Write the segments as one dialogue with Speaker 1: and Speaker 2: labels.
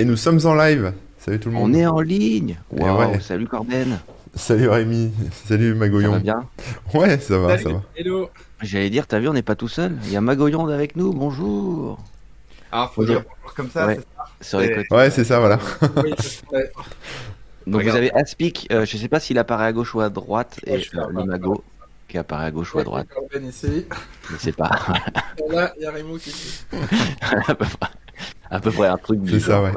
Speaker 1: Et nous sommes en live. Salut tout le monde.
Speaker 2: On est en ligne. Wow,
Speaker 1: ouais.
Speaker 2: Salut Corben.
Speaker 1: Salut Rémi. Salut
Speaker 2: Ça
Speaker 1: Magoyon.
Speaker 2: va bien
Speaker 1: Ouais, ça va, ça va.
Speaker 3: Hello.
Speaker 2: J'allais dire, t'as vu, on n'est pas tout seul. Il y a Magoyon avec nous. Bonjour.
Speaker 3: Ah, faut dire bonjour comme ça.
Speaker 2: Ouais.
Speaker 3: c'est Ouais.
Speaker 1: ça, voilà.
Speaker 3: ça Oui, ouais.
Speaker 2: Donc
Speaker 3: Regarde.
Speaker 2: vous avez Aspic. euh, je sais pas s'il apparaît à gauche ou à droite.
Speaker 3: Ouais,
Speaker 2: et
Speaker 3: je
Speaker 2: euh, le. Mago qui apparaît à gauche ou à droite.
Speaker 3: Corben ici.
Speaker 2: Je sais pas.
Speaker 3: Et là, il y a Remo qui est
Speaker 2: à, peu près, un truc
Speaker 1: C'est ça,
Speaker 2: genre,
Speaker 1: ouais.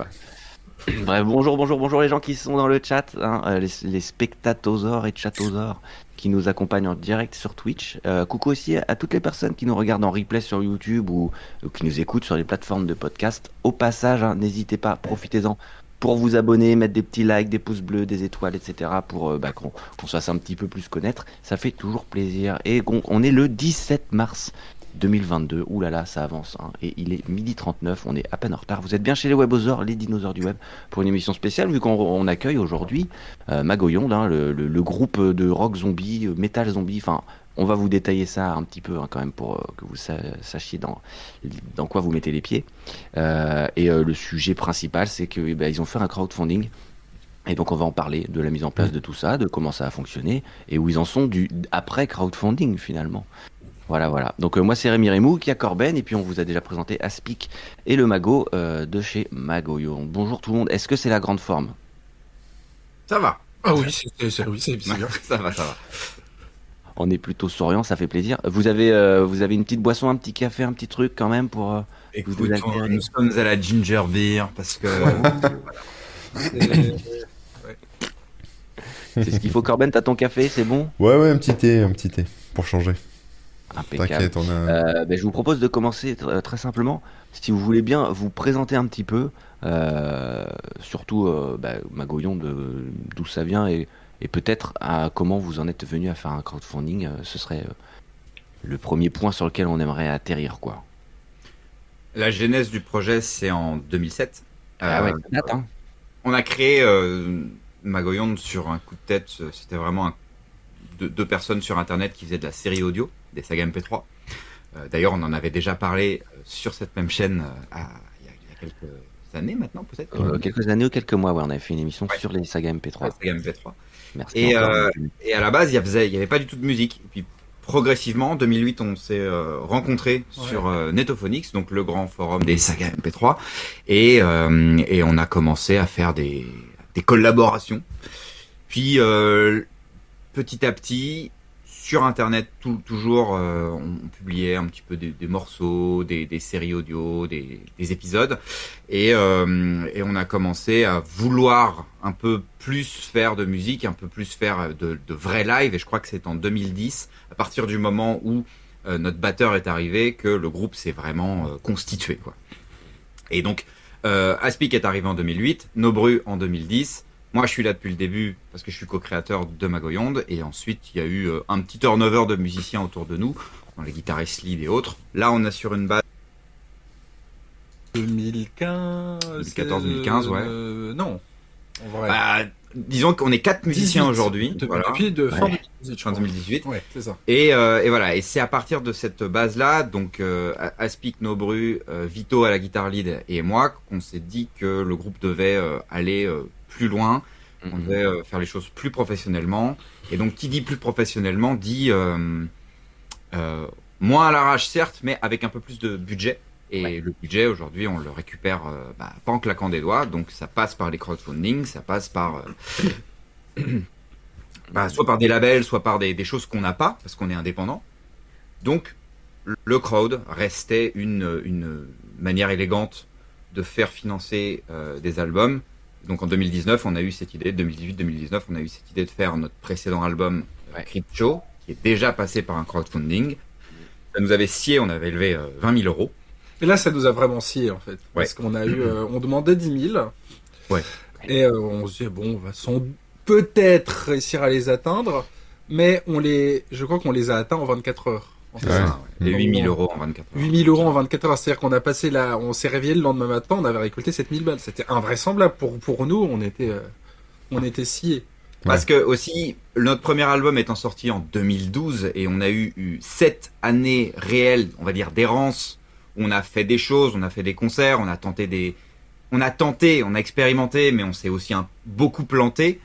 Speaker 2: Bref, bonjour, bonjour, bonjour les gens qui sont dans le chat, hein, euh, les, les et chatosors qui nous accompagnent en direct sur Twitch. Euh, coucou aussi à, toutes les personnes qui nous regardent en replay sur YouTube ou, ou qui nous écoutent sur les plateformes de podcast. Au passage, hein, n'hésitez pas, profitez-en pour vous abonner, mettre des petits likes, des pouces bleus, des étoiles, etc. pour euh, bah, qu'on se fasse un petit peu plus connaître. Ça fait toujours plaisir. Et on, on est le 17 mars 2022. Ouh là là, ça avance. hein. Et il est midi 39, on est à peine en retard. Vous êtes bien chez les webosaures, les dinosaures du web, pour une émission spéciale, vu qu'on on accueille aujourd'hui euh, Magoyon, hein, le, le- le groupe de rock zombie, euh, metal zombie. Enfin, on va vous détailler ça un petit peu hein, quand même pour euh, que vous sa- sachiez dans, dans quoi vous mettez les pieds. Euh, et euh, le sujet principal, c'est que eh ben, ont fait un crowdfunding. Et donc on va en parler de la mise en place de tout ça, de comment ça a fonctionné et où ils en sont du après crowdfunding finalement. Voilà, voilà. Donc euh, moi c'est Rémi Rémou qui a Corben et puis on vous a déjà présenté Aspic et le Mago euh, de chez Magoyo. Bonjour tout le monde. Est-ce que c'est la grande forme?
Speaker 3: Ça va. Ah oui, c'est oui, bien.
Speaker 4: ça va, ça va.
Speaker 2: On est plutôt souriant, ça fait plaisir. Vous avez euh, vous avez une petite boisson, un petit café, un petit truc quand même pour. euh,
Speaker 4: Écoute,
Speaker 2: Vous
Speaker 4: on-
Speaker 2: altérez.
Speaker 4: nous sommes à la ginger beer parce que
Speaker 3: C'est-
Speaker 2: C'est ce qu'il faut. Corben, t'as ton café, c'est bon?
Speaker 1: Ouais, ouais, un petit thé, un petit thé. Pour changer.
Speaker 2: Impeccable.
Speaker 1: T'inquiète, on a.
Speaker 2: Euh, ben, je vous propose de commencer tr- très simplement, si vous voulez bien vous présenter un petit peu, euh, surtout euh, bah, Magoyon, de- d'où ça vient et, et peut-être à comment vous en êtes venu à faire un crowdfunding. euh, ce serait euh, le premier point sur lequel on aimerait atterrir, quoi.
Speaker 4: la genèse du projet c'est en 2007.
Speaker 2: Ah
Speaker 4: Euh,
Speaker 2: ouais, ça date, hein.
Speaker 4: On a créé euh, Magoyon sur un coup de tête. C'était vraiment un- deux, deux personnes sur internet qui faisaient de la série audio, des sagas MP3. Euh, D'ailleurs, on en avait déjà parlé euh, sur cette même chaîne euh, à- il y, a- il y a quelques années maintenant, peut-être.
Speaker 2: Euh, quelques années ou quelques mois, ouais, on avait fait une émission
Speaker 4: Ouais.
Speaker 2: sur les sagas MP3.
Speaker 4: La saga MP3.
Speaker 2: Merci.
Speaker 4: Et, euh, à la base, il y avait, pas du tout de musique. Et puis progressivement, en 2008, on s'est euh, rencontrés
Speaker 3: Ouais.
Speaker 4: sur euh, Netophonix, donc le grand forum des sagas MP3, et, euh, et on a commencé à faire des, des collaborations. Puis euh, petit à petit, sur Internet, toujours, euh, on publiait un petit peu des, morceaux, des, séries audio, des, des épisodes, et, euh, et on a commencé à vouloir un peu plus faire de musique, un peu plus faire de, de vrais live. Et je crois que c'est en 2010, à partir du moment où euh, notre batteur est arrivé, que le groupe s'est vraiment constitué. Et donc, Aspic est arrivé en 2008, Nobru en 2010. Moi, je suis là depuis le début parce que je suis co-créateur de Magoyonde. Et ensuite, il y a eu euh, un petit turnover de musiciens autour de nous, dans les guitaristes lead et autres. Là, on est sur une base
Speaker 3: 2015.
Speaker 4: 2014-2015, ouais.
Speaker 3: euh, non. En vrai.
Speaker 4: Bah, disons qu'on est quatre musiciens
Speaker 3: 18.
Speaker 4: aujourd'hui.
Speaker 3: De-
Speaker 4: Voilà.
Speaker 3: Depuis de fin
Speaker 2: Ouais.
Speaker 3: 2018, je
Speaker 4: Fin
Speaker 3: crois.
Speaker 4: 2018.
Speaker 3: Ouais, c'est ça.
Speaker 4: Et, euh, et voilà. Et c'est à partir de cette base-là, donc euh, Aspic, Nobru, euh, Vito à la guitare lead et moi, qu'on s'est dit que le groupe devait aller plus loin, on
Speaker 2: Mhm.
Speaker 4: devait euh, faire les choses plus professionnellement. Et donc, qui dit plus professionnellement dit euh, euh, moins à l'arrache, certes, mais avec un peu plus de budget. Et
Speaker 2: Ouais.
Speaker 4: le budget, aujourd'hui, on le récupère bah, pas en claquant des doigts. Donc, ça passe par les crowdfunding, ça passe par... bah, soit par des labels, soit par des, des choses qu'on n'a pas, parce qu'on est indépendant. Donc, le crowd restait une, une manière élégante de faire financer euh, des albums. Donc en 2019, on a eu cette idée, 2018-2019, on a eu cette idée de faire notre précédent album, euh,
Speaker 2: Ouais.
Speaker 4: Crypto, qui est déjà passé par un crowdfunding. Ça nous avait scié, on avait élevé euh, 20 000 euros.
Speaker 3: Et là, ça nous a vraiment scié, en fait. Parce qu'on a eu, euh, on demandait 10 000.
Speaker 4: Ouais.
Speaker 3: Et euh, on se disait, bon, on va sans peut-être réussir à les atteindre. Mais on les, je crois qu'on les a atteints en 24 heures.
Speaker 1: Ouais.
Speaker 4: Ça, ouais. Les
Speaker 3: Mm.
Speaker 4: 8 000 euros en 24 heures.
Speaker 3: 8000 euros en 24 heures. C'est-à-dire qu'on a passé là, on s'est réveillé le lendemain matin, on avait récolté 7000 balles. C'était invraisemblable pour, pour nous, on était, euh, on était sciés.
Speaker 4: Parce que aussi, notre premier album étant sorti en 2012 et on a eu, eu sept années réelles, on va dire, d'errance. où On a fait des choses, on a fait des concerts, on a tenté des, on a tenté, on a expérimenté, mais on s'est aussi un, beaucoup planté.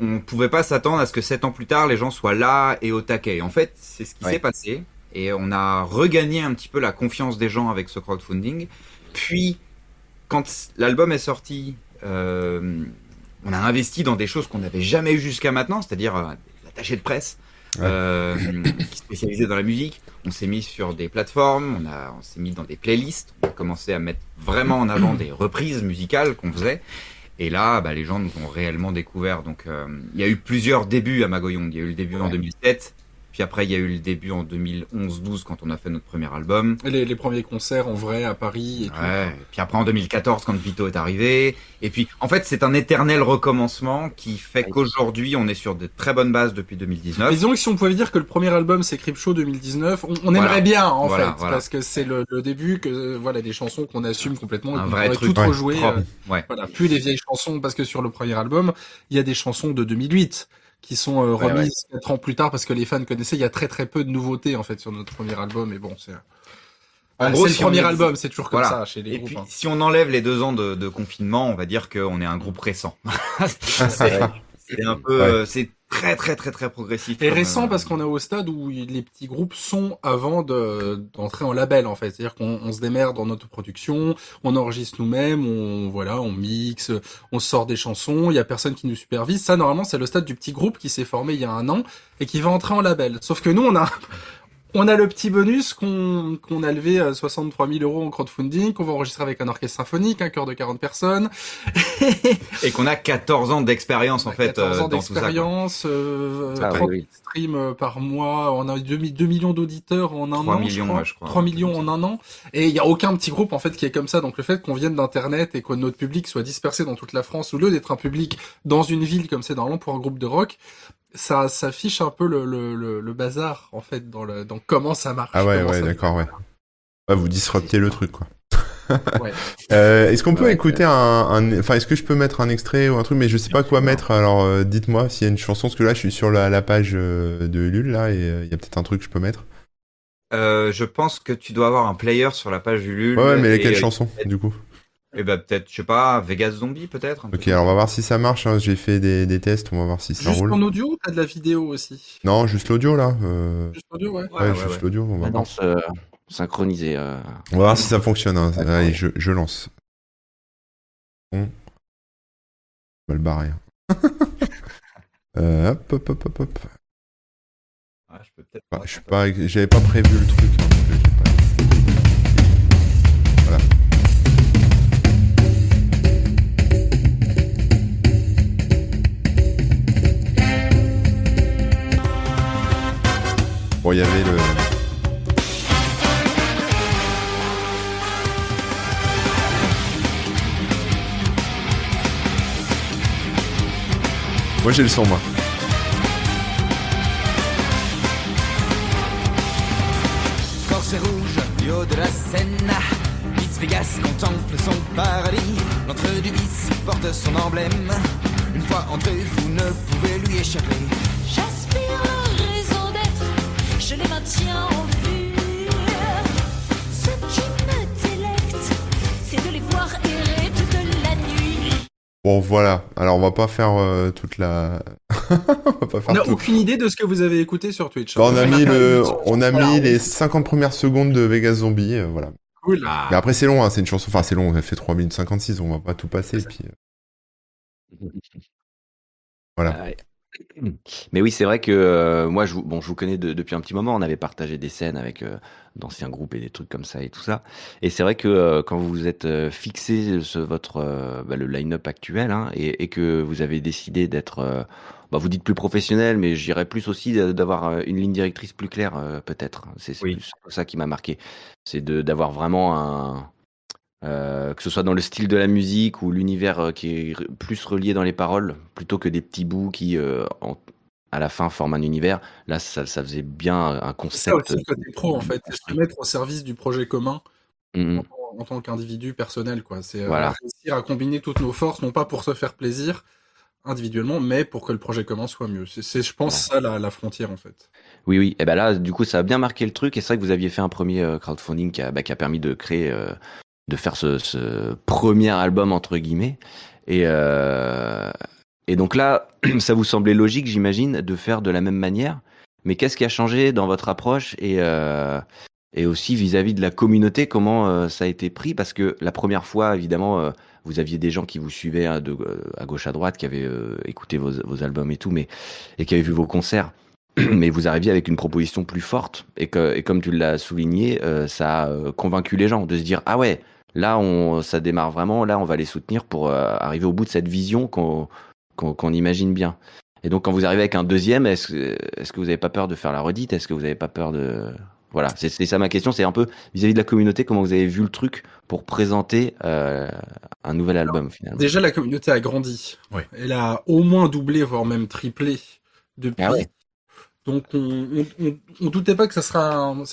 Speaker 4: On pouvait pas s'attendre à ce que sept ans plus tard, les gens soient là et au taquet. En fait, c'est ce qui
Speaker 2: Ouais.
Speaker 4: s'est passé. Et on a regagné un petit peu la confiance des gens avec ce crowdfunding. Puis, quand l'album est sorti, euh, on a investi dans des choses qu'on n'avait jamais eues jusqu'à maintenant, c'est-à-dire euh, l'attaché de presse,
Speaker 1: Ouais.
Speaker 4: euh, qui est spécialisé dans la musique. On s'est mis sur des plateformes, on, a, on s'est mis dans des playlists, on a commencé à mettre vraiment en avant des reprises musicales qu'on faisait. Et là, bah, les gens nous ont réellement découvert. Donc, euh, il y a eu plusieurs débuts à Magoyong. Il y a eu le début en
Speaker 2: Ouais.
Speaker 4: 2007, puis après il y a eu le début en 2011-12 quand on a fait notre premier album.
Speaker 3: Les, les premiers concerts en vrai à Paris et tout.
Speaker 4: Ouais. Et puis après en 2014 quand Vito est arrivé. Et puis en fait c'est un éternel recommencement qui fait qu'aujourd'hui on est sur de très bonnes bases depuis 2019.
Speaker 3: Mais disons que si on pouvait dire que le premier album c'est Creepshow 2019, on, on
Speaker 4: Voilà.
Speaker 3: aimerait bien en
Speaker 4: Voilà,
Speaker 3: fait,
Speaker 4: voilà.
Speaker 3: parce que c'est le, le début, que euh, voilà des chansons qu'on assume complètement, et
Speaker 4: un
Speaker 3: qu'on
Speaker 4: vrai
Speaker 3: pourrait
Speaker 4: truc
Speaker 3: toutes
Speaker 1: ouais,
Speaker 3: rejouer. euh,
Speaker 4: Ouais.
Speaker 3: voilà, plus des vieilles chansons, parce que sur le premier album, il y a des chansons de 2008 qui sont euh,
Speaker 2: Ouais,
Speaker 3: remises quatre ans plus tard parce que les fans connaissaient. Il y a très très peu de nouveautés en fait sur notre premier album, mais bon, c'est.
Speaker 4: En
Speaker 3: Ah,
Speaker 4: gros,
Speaker 3: c'est le
Speaker 4: si on
Speaker 3: premier
Speaker 4: est-
Speaker 3: album, c'est toujours comme
Speaker 4: Voilà.
Speaker 3: ça chez les
Speaker 4: Et
Speaker 3: groupes.
Speaker 4: puis
Speaker 3: hein.
Speaker 4: si on enlève les deux ans de, de confinement, on va dire qu'on est un groupe récent. c'est c'est un peu,
Speaker 1: Ouais.
Speaker 4: euh, c'est très très très très progressif.
Speaker 3: Et récent
Speaker 4: euh,
Speaker 3: parce qu'on est au stade où les petits groupes sont avant de d'entrer en label en fait, c'est-à-dire qu'on on se démerde dans notre production, on enregistre nous-mêmes, on voilà, on mixe, on sort des chansons, il y a personne qui nous supervise. Ça normalement c'est le stade du petit groupe qui s'est formé il y a un an et qui va entrer en label. Sauf que nous on a on a le petit bonus qu'on qu'on a levé à 63 000 euros en crowdfunding, qu'on va enregistrer avec un orchestre symphonique, un chœur de 40 personnes,
Speaker 4: Et qu'on a 14 ans d'expérience en fait
Speaker 3: 14
Speaker 4: euh,
Speaker 3: ans
Speaker 4: dans tout ça. quoi.
Speaker 3: d'expérience, euh,
Speaker 2: Ah, oui,
Speaker 3: 30
Speaker 2: oui.
Speaker 3: streams euh, par mois, on a 2, 2 millions d'auditeurs en un
Speaker 4: 3
Speaker 3: an,
Speaker 4: millions,
Speaker 3: je crois.
Speaker 4: ouais, je crois.
Speaker 3: 3 millions en un an. Et il y a aucun petit groupe en fait qui est comme ça. Donc le fait qu'on vienne d'internet et que notre public soit dispersé dans toute la France, au lieu d'être un public dans une ville comme c'est normalement pour un groupe de rock, ça ça affiche un peu le, le, le, le bazar en fait dans le dans comment ça marche.
Speaker 1: Ah ouais, ouais, d'accord, ouais. Ouais, vous disruptez le truc, quoi.
Speaker 3: Ouais.
Speaker 1: Euh, est-ce qu'on peut
Speaker 2: Ouais,
Speaker 1: écouter un, un- enfin, est-ce que je peux mettre un extrait ou un truc, mais je sais pas quoi mettre. Alors, euh, dites-moi s'il y a une chanson, parce que là, je suis sur la, la page euh, de Ulule là, et euh, il y a peut-être un truc que je peux mettre.
Speaker 4: Euh, je pense que tu dois avoir un player sur la page Ulule.
Speaker 1: Ouais, ouais, mais
Speaker 4: et,
Speaker 1: quelle
Speaker 4: euh,
Speaker 1: chanson, du coup?
Speaker 4: Et bah peut-être, je sais pas, Vegas Zombie peut-être.
Speaker 1: Ok, alors on va voir si ça marche. hein. J'ai fait des, des tests, on va voir si ça
Speaker 3: Juste
Speaker 1: roule.
Speaker 3: en audio, ou t'as de la vidéo aussi?
Speaker 1: Non, juste l'audio là. Euh...
Speaker 3: Juste audio, ouais.
Speaker 1: Ouais,
Speaker 4: Ouais, ouais,
Speaker 1: juste
Speaker 4: ouais.
Speaker 1: l'audio. On, va voir.
Speaker 2: euh, synchronisée. euh.
Speaker 1: on va voir si ça fonctionne. hein. Allez,
Speaker 2: ouais.
Speaker 1: je, je lance. Bon. On va le barrer. euh, hop, hop, hop, hop, hop.
Speaker 4: Ouais, je peux peut-être.
Speaker 1: Bah, je suis pas, j'avais pas prévu le truc. hein, Bon, il y avait le. Moi j'ai le son moi.
Speaker 5: Corset rouge, du haut de la Seine, Miss Vegas contemple son paradis. L'entrée du bis porte son emblème. Une fois entré, vous ne pouvez lui échapper.
Speaker 6: J'aspire je les maintiens en vue. Ce qui me délecte, c'est de les voir errer toute la nuit.
Speaker 1: Bon voilà. Alors on va pas faire euh, toute la. on va pas
Speaker 3: On
Speaker 1: tout.
Speaker 3: aucune idée de ce que vous avez écouté sur Twitch.
Speaker 1: Bah, on a mis le, on a mis
Speaker 3: on-
Speaker 1: les 50 premières secondes de Vegas Zombie, euh, voilà.
Speaker 3: Cool.
Speaker 4: Ah,
Speaker 1: Mais après c'est long, hein, c'est une chanson, enfin c'est long, elle fait 3 minutes 56, on va pas tout passer, puis. euh, Voilà.
Speaker 2: Ah ouais. Mais oui, c'est vrai que euh, moi, je, vous- bon, je vous connais de- depuis un petit moment. On avait partagé des scènes avec euh, d'anciens groupes et des trucs comme ça et tout ça. Et c'est vrai que euh, quand vous vous êtes euh, fixé votre euh, bah, le line-up actuel hein, et, et que vous avez décidé d'être, euh, bah, vous dites plus professionnel, mais j'irais plus aussi d'a- d'avoir euh, une ligne directrice plus claire, euh, peut-être. C'est c'est
Speaker 4: Oui.
Speaker 2: plus ça qui m'a marqué. C'est de d'avoir vraiment un que ce soit dans le style de la musique ou l'univers euh, qui est plus relié dans les paroles, plutôt que des petits bouts qui, euh, en- à la fin, forment un univers. Là, ça, ça faisait bien un
Speaker 3: C'est ça
Speaker 2: concept.
Speaker 3: aussi le côté pro en fait, c'est se mettre au service du projet commun
Speaker 2: Mhm.
Speaker 3: en, en tant qu'individu personnel quoi. C'est euh,
Speaker 2: Voilà.
Speaker 3: réussir à combiner toutes nos forces, non pas pour se faire plaisir individuellement, mais pour que le projet commun soit mieux. C'est, je pense, ça la, la frontière en fait.
Speaker 2: Oui, oui. Et ben là, du coup, ça a bien marqué le truc. Et c'est vrai que vous aviez fait un premier euh, crowdfunding qui a, bah, qui a permis de créer euh, de faire ce, premier album entre guillemets. Et euh, et donc là, ça vous semblait logique, j'imagine, de faire de la même manière. Mais qu'est-ce qui a changé dans votre approche et euh, et aussi vis-à-vis de la communauté, comment euh, ça a été pris? Parce que la première fois, évidemment, vous aviez des gens qui vous suivaient hein, de, à gauche à droite, qui avaient écouté vos, albums et tout, mais et qui avaient vu vos concerts. Mais vous arriviez avec une proposition plus forte et que et comme tu l'as souligné, ça a convaincu les gens de se dire ah ouais, là on ça démarre vraiment, là on va les soutenir pour euh, arriver au bout de cette vision qu'on qu'on qu'on imagine bien. Et donc quand vous arrivez avec un deuxième, est-ce que est-ce que vous n'avez pas peur de faire la redite? Est-ce que vous n'avez pas peur de voilà, c'est c'est ça ma question, c'est un peu vis-à-vis de la communauté, comment vous avez vu le truc pour présenter euh, un nouvel album finalement.
Speaker 3: Déjà, la communauté a grandi.
Speaker 4: Ouais.
Speaker 3: Elle a au moins doublé, voire même triplé depuis.
Speaker 2: Ah ouais.
Speaker 3: Donc, on, on, on, doutait pas que ça sera. on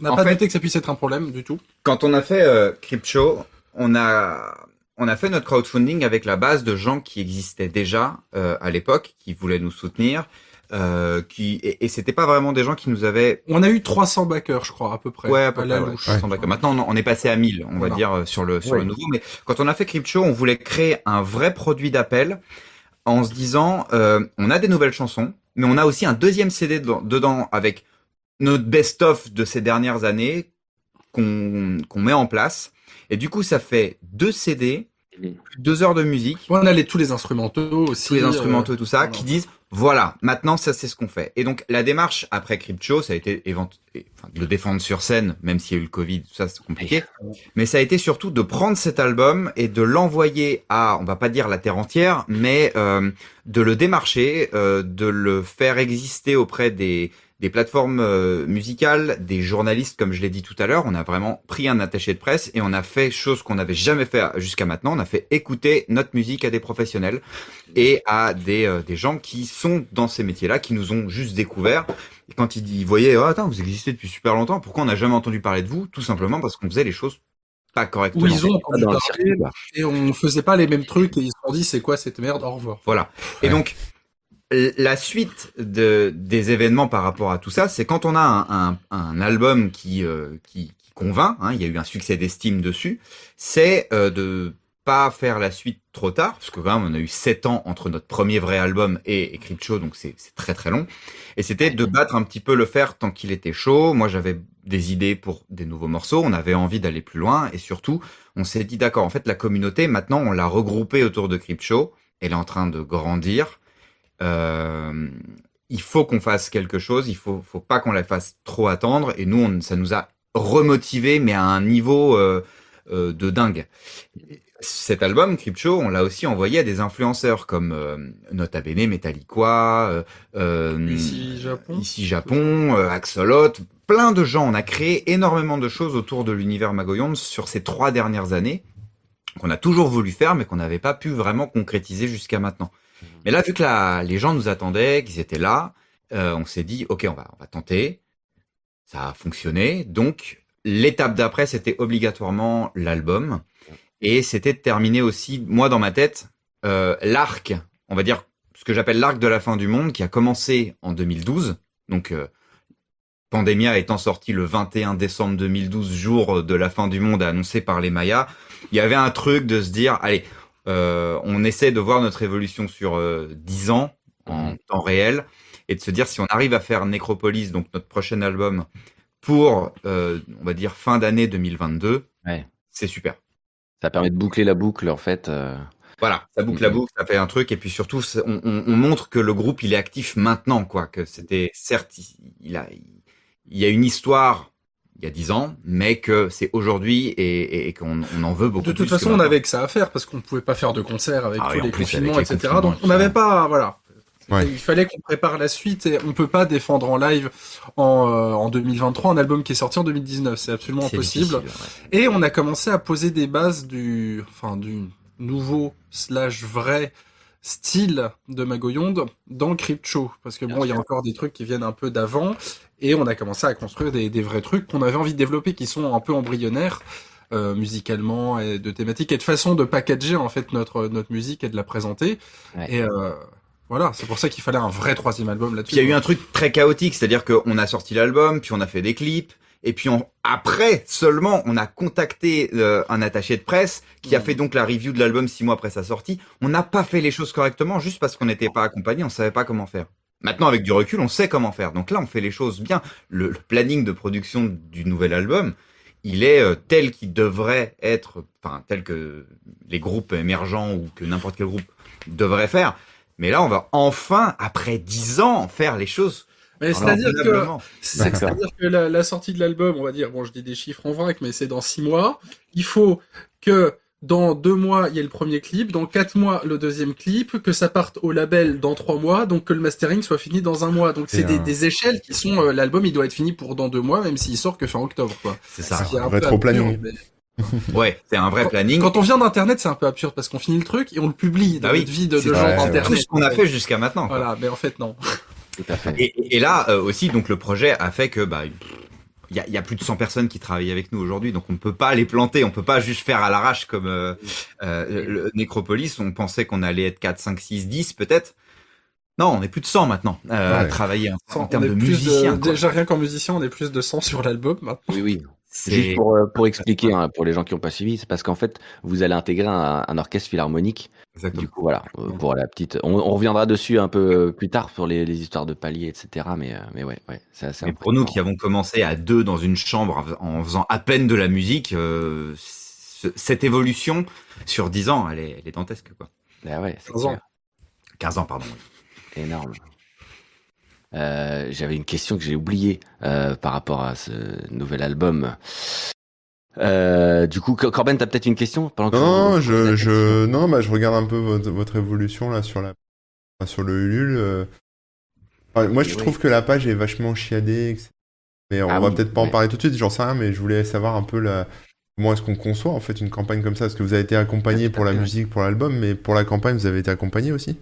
Speaker 3: n'a pas
Speaker 4: fait-
Speaker 3: douté que ça puisse être un problème du tout.
Speaker 4: Quand on a fait euh, Crypto, on a on a fait notre crowdfunding avec la base de gens qui existaient déjà euh, à l'époque, qui voulaient nous soutenir, euh, qui et, et c'était pas vraiment des gens qui nous avaient
Speaker 3: On a eu 300 backers, je crois, à peu près.
Speaker 4: Ouais, à peu près, ouais,
Speaker 3: louche.
Speaker 4: 300 backers. Maintenant, on- est passé à 1000, on
Speaker 3: Voilà.
Speaker 4: va dire, euh, sur le, sur
Speaker 2: Ouais.
Speaker 4: le nouveau. Mais quand on a fait Crypto, on voulait créer un vrai produit d'appel en se disant, euh, on a des nouvelles chansons, mais on a aussi un deuxième CD dedans, dedans avec notre best-of de ces dernières années qu'on qu'on met en place. Et du coup, ça fait deux CD, deux heures de musique,
Speaker 3: On a les, tous les instrumentaux aussi.
Speaker 4: tous les
Speaker 3: euh,
Speaker 4: instrumentaux et tout ça,
Speaker 3: voilà.
Speaker 4: qui disent voilà, maintenant ça c'est ce qu'on fait. Et donc la démarche après Crypto, ça a été évent- enfin, de le défendre sur scène, même s'il y a eu le Covid, tout ça c'est compliqué. Mais ça a été surtout de prendre cet album et de l'envoyer à, on va pas dire la terre entière, mais euh, de le démarcher, euh, de le faire exister auprès des des plateformes euh, musicales, des journalistes, comme je l'ai dit tout à l'heure, on a vraiment pris un attaché de presse et on a fait chose qu'on n'avait jamais fait jusqu'à maintenant. On a fait écouter notre musique à des professionnels et à des, euh, des gens qui sont dans ces métiers-là, qui nous ont juste découvert. Et quand ils, ils voyaient, oh, attends, vous existez depuis super longtemps, pourquoi on n'a jamais entendu parler de vous? Tout simplement parce qu'on faisait les choses pas correctement.
Speaker 3: Où ils ont entendu parler et on faisait pas les mêmes trucs et ils se sont dit c'est quoi cette merde, au revoir.
Speaker 4: Voilà. Et
Speaker 1: Ouais.
Speaker 4: donc, la suite de, des événements par rapport à tout ça, c'est quand on a un, un, un album qui, euh, qui, qui convainc, hein, il y a eu un succès d'estime dessus, c'est euh, de pas faire la suite trop tard, parce que quand même on a eu sept ans entre notre premier vrai album et, et Crypto, donc c'est très très long. Et c'était de battre un petit peu le fer tant qu'il était chaud. Moi j'avais des idées pour des nouveaux morceaux, on avait envie d'aller plus loin, et surtout on s'est dit d'accord, en fait la communauté maintenant on l'a regroupée autour de Crypto, elle est en train de grandir. Euh, il faut qu'on fasse quelque chose, il faut, faut pas qu'on la fasse trop attendre. Et nous, on, ça nous a remotivé, mais à un niveau euh, euh, de dingue. Cet album, Crypto, on l'a aussi envoyé à des influenceurs comme Nota Bene, Metallica,
Speaker 3: Ici, Japon.
Speaker 4: Ici Japon, Axolot, plein de gens. On a créé énormément de choses autour de l'univers Magoyonde sur ces trois dernières années qu'on a toujours voulu faire, mais qu'on n'avait pas pu vraiment concrétiser jusqu'à maintenant. Mais là, vu que la, les gens nous attendaient, qu'ils étaient là, euh, on s'est dit, ok, on va, on va tenter. Ça a fonctionné. Donc, l'étape d'après, c'était obligatoirement l'album. Et c'était de terminer aussi, moi, dans ma tête, euh, l'arc, on va dire, ce que j'appelle l'arc de la fin du monde, qui a commencé en 2012. Donc, euh, Pandemia étant sorti le 21 décembre 2012, jour de la fin du monde annoncé par les Mayas, il y avait un truc de se dire, allez, on essaie de voir notre évolution sur euh, 10 ans en temps réel et de se dire si on arrive à faire Necropolis, donc notre prochain album, pour, euh, on va dire, fin d'année 2022,
Speaker 2: Ouais.
Speaker 4: c'est super.
Speaker 2: Ça permet de boucler la boucle en fait. euh,
Speaker 4: Voilà, ça boucle la
Speaker 2: Mhm.
Speaker 4: boucle, ça fait un truc, et puis surtout, on, on- on montre que le groupe, il est actif maintenant, quoi, que c'était, certes, il- il a, il y a une histoire il y a dix ans, mais que c'est aujourd'hui et, et- et qu'on on en veut beaucoup
Speaker 3: De toute
Speaker 4: plus
Speaker 3: façon, on avait que ça à faire parce qu'on pouvait pas faire de concert avec
Speaker 4: Ah
Speaker 3: tous
Speaker 4: oui,
Speaker 3: les
Speaker 4: plus,
Speaker 3: confinements,
Speaker 4: avec les
Speaker 3: etc.
Speaker 4: confinements
Speaker 3: Donc on n'avait pas, voilà.
Speaker 1: Ouais.
Speaker 3: Il fallait qu'on prépare la suite et on peut pas défendre en live en, euh, en 2023 un album qui est sorti en 2019. C'est absolument impossible.
Speaker 2: ouais.
Speaker 3: Et on a commencé à poser des bases du, enfin, du nouveau slash vrai style de Magoyonde dans Crypt Show. Parce que bon, il y a encore des trucs qui viennent un peu d'avant. Et on a commencé à construire des, des vrais trucs qu'on avait envie de développer qui sont un peu embryonnaires. euh, musicalement et de thématiques et de façon de packager en fait notre notre musique et de la présenter
Speaker 2: Ouais.
Speaker 3: et euh, voilà c'est pour ça qu'il fallait un vrai troisième album là-dessus
Speaker 4: il y a eu un truc très chaotique, c'est-à-dire qu'on a sorti l'album, puis on a fait des clips, Et puis on- après seulement, on a contacté euh, un attaché de presse qui a
Speaker 3: Mm.
Speaker 4: fait donc la review de l'album six mois après sa sortie. On n'a pas fait les choses correctement juste parce qu'on n'était pas accompagné, on savait pas comment faire. Maintenant, avec du recul, on sait comment faire. Donc là, on fait les choses bien. Le, le planning de production du nouvel album, il est euh, tel qu'il devrait être, enfin tel que les groupes émergents ou que n'importe quel groupe devrait faire. Mais là, on va enfin, après dix ans, faire les choses
Speaker 3: c'est-à-dire que, c'est- c'est-à-dire que la, la sortie de l'album, on va dire, bon, je dis des chiffres en vrac, mais c'est dans six mois. Il faut que dans deux mois, il y ait le premier clip, dans quatre mois, le deuxième clip, que ça parte au label dans trois mois, donc que le mastering soit fini dans un mois. Donc c'est des,
Speaker 1: un-
Speaker 3: des échelles qui sont, euh, l'album, il doit être fini pour dans deux mois, même s'il sort que fin octobre, quoi.
Speaker 4: C'est ça.
Speaker 3: Un peu
Speaker 1: rétro-planning.
Speaker 3: absurde, mais-
Speaker 4: Ouais, c'est un vrai planning.
Speaker 3: Quand on vient d'internet, c'est un peu absurde parce qu'on finit le truc et on le publie dans
Speaker 4: Bah oui,
Speaker 3: notre vie de, gens d'internet.
Speaker 4: tout ce qu'on a fait jusqu'à maintenant. quoi.
Speaker 3: Voilà, mais en fait, non.
Speaker 2: Tout à fait.
Speaker 4: Et, et là euh, aussi, donc le projet a fait que bah il y a, il y a plus de 100 personnes qui travaillent avec nous aujourd'hui, donc on ne peut pas les planter, on peut pas juste faire à l'arrache comme euh, euh, le Necropolis. On pensait qu'on allait être 4, 5, 6, 10 peut-être. Non, on est plus de 100 maintenant euh, à travailler en, termes de musiciens.
Speaker 3: déjà rien qu'en musicien, on est plus de 100 sur l'album maintenant.
Speaker 2: Oui, oui. Juste pour, euh, pour expliquer, hein, pour les gens qui n'ont pas suivi, c'est parce qu'en fait, vous allez intégrer un, un orchestre philharmonique.
Speaker 4: Exactement.
Speaker 2: Du coup, voilà, euh, pour la petite. On, on reviendra dessus un peu euh, plus tard sur les, les histoires de paliers, etc. Mais, mais ouais, ouais, c'est assez
Speaker 4: Mais pour nous qui avons commencé à deux dans une chambre en faisant à peine de la musique, euh, ce- cette évolution sur 10 ans, elle est, elle est dantesque. Quoi.
Speaker 2: Ah ouais, c'est
Speaker 3: 15 ans.
Speaker 2: clair.
Speaker 4: 15 ans, pardon. oui.
Speaker 2: Énorme. Euh, J'avais une question que j'ai oubliée euh, par rapport à ce nouvel album. Euh, du coup, Corben, t'as peut-être une question pendant que
Speaker 1: Non,
Speaker 2: je,
Speaker 1: je, non, bah, je regarde un peu votre, votre évolution là sur la, sur le Ulule. Enfin, moi, je
Speaker 2: Oui.
Speaker 1: trouve que la page est vachement chiadée, etc. Mais on
Speaker 2: Ah
Speaker 1: va
Speaker 2: oui,
Speaker 1: peut-être pas en parler tout de suite, j'en sais rien, mais je voulais savoir un peu la, comment est-ce qu'on conçoit en fait une campagne comme ça, parce que vous avez été accompagné pour la musique, pour l'album, mais pour la campagne, vous avez été accompagné aussi?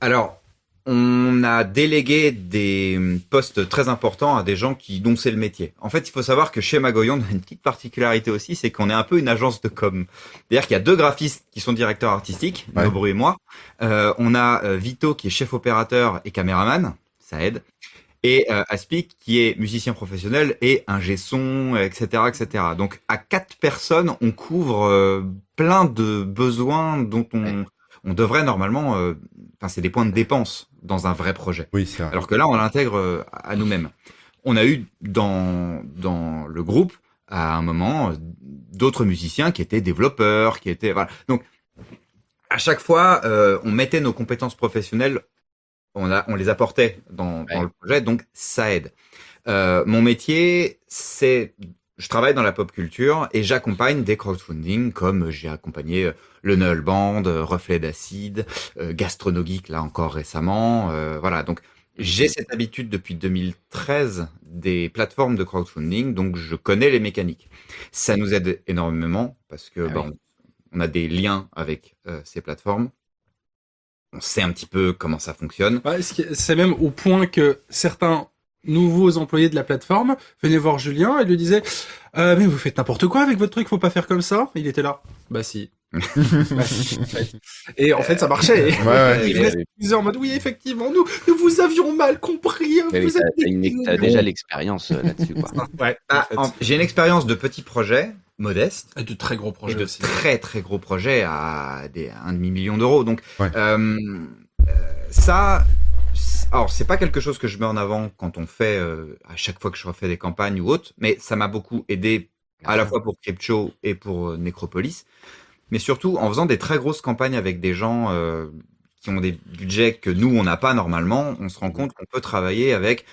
Speaker 4: Alors, on a délégué des postes très importants à des gens qui dont c'est le métier. En fait, il faut savoir que chez Magoyon, on a une petite particularité aussi, c'est qu'on est un peu une agence de com. C'est-à-dire qu'il y a deux graphistes qui sont directeurs artistiques,
Speaker 1: Ouais.
Speaker 4: Nobru et moi. Euh, on a euh, Vito qui est chef opérateur et caméraman, ça aide. Et euh, Aspic qui est musicien professionnel et ingé son, etc., etc. Donc à quatre personnes, on couvre euh, plein de besoins dont on, on devrait normalement, euh, enfin c'est des points de dépense dans un vrai projet.
Speaker 1: Oui, c'est vrai.
Speaker 4: Alors que là, on l'intègre euh, à nous-mêmes. On a eu dans dans le groupe à un moment euh, d'autres musiciens qui étaient développeurs, qui étaient voilà. Donc à chaque fois, euh, on mettait nos compétences professionnelles, on a on les apportait dans, dans le projet, donc ça aide. Euh, mon métier, c'est je travaille dans la pop culture et j'accompagne des crowdfunding comme j'ai accompagné euh, le Null Band, euh, Reflet d'acide, euh, Gastronogeek là encore récemment. euh, voilà, donc j'ai cette habitude depuis 2013 des plateformes de crowdfunding, donc je connais les mécaniques. Ça nous aide énormément parce que
Speaker 2: Ah
Speaker 4: bah,
Speaker 2: oui.
Speaker 4: on, on a des liens avec euh, ces plateformes. On sait un petit peu comment ça fonctionne.
Speaker 3: Ouais, c'est même au point que certains nouveaux employés de la plateforme venaient voir Julien et lui disaient euh, mais vous faites n'importe quoi avec votre truc, faut pas faire comme ça. Il était là. Bah si. Bah, si. Et en fait, ça marchait.
Speaker 1: Ouais, ouais.
Speaker 3: Il venait se disaient en mode oui, effectivement, nous, nous vous avions mal compris. hein, vous
Speaker 2: t'as- une- déjà l'expérience euh, là-dessus, quoi.
Speaker 3: Ouais,
Speaker 4: Ah,
Speaker 3: en fait.
Speaker 4: en- J'ai une expérience de petits projets modestes
Speaker 3: Et de très gros
Speaker 4: et
Speaker 3: projets
Speaker 4: de
Speaker 3: aussi.
Speaker 4: très très gros projets à des un demi million d'euros. Donc
Speaker 1: Ouais.
Speaker 4: euh, ça, alors c'est pas quelque chose que je mets en avant quand on fait euh, à chaque fois que je refais des campagnes ou autres, mais ça m'a beaucoup aidé à la fois pour Crypto et pour euh, Necropolis, mais surtout en faisant des très grosses campagnes avec des gens euh, qui ont des budgets que nous on n'a pas normalement, on se rend compte qu'on peut travailler avec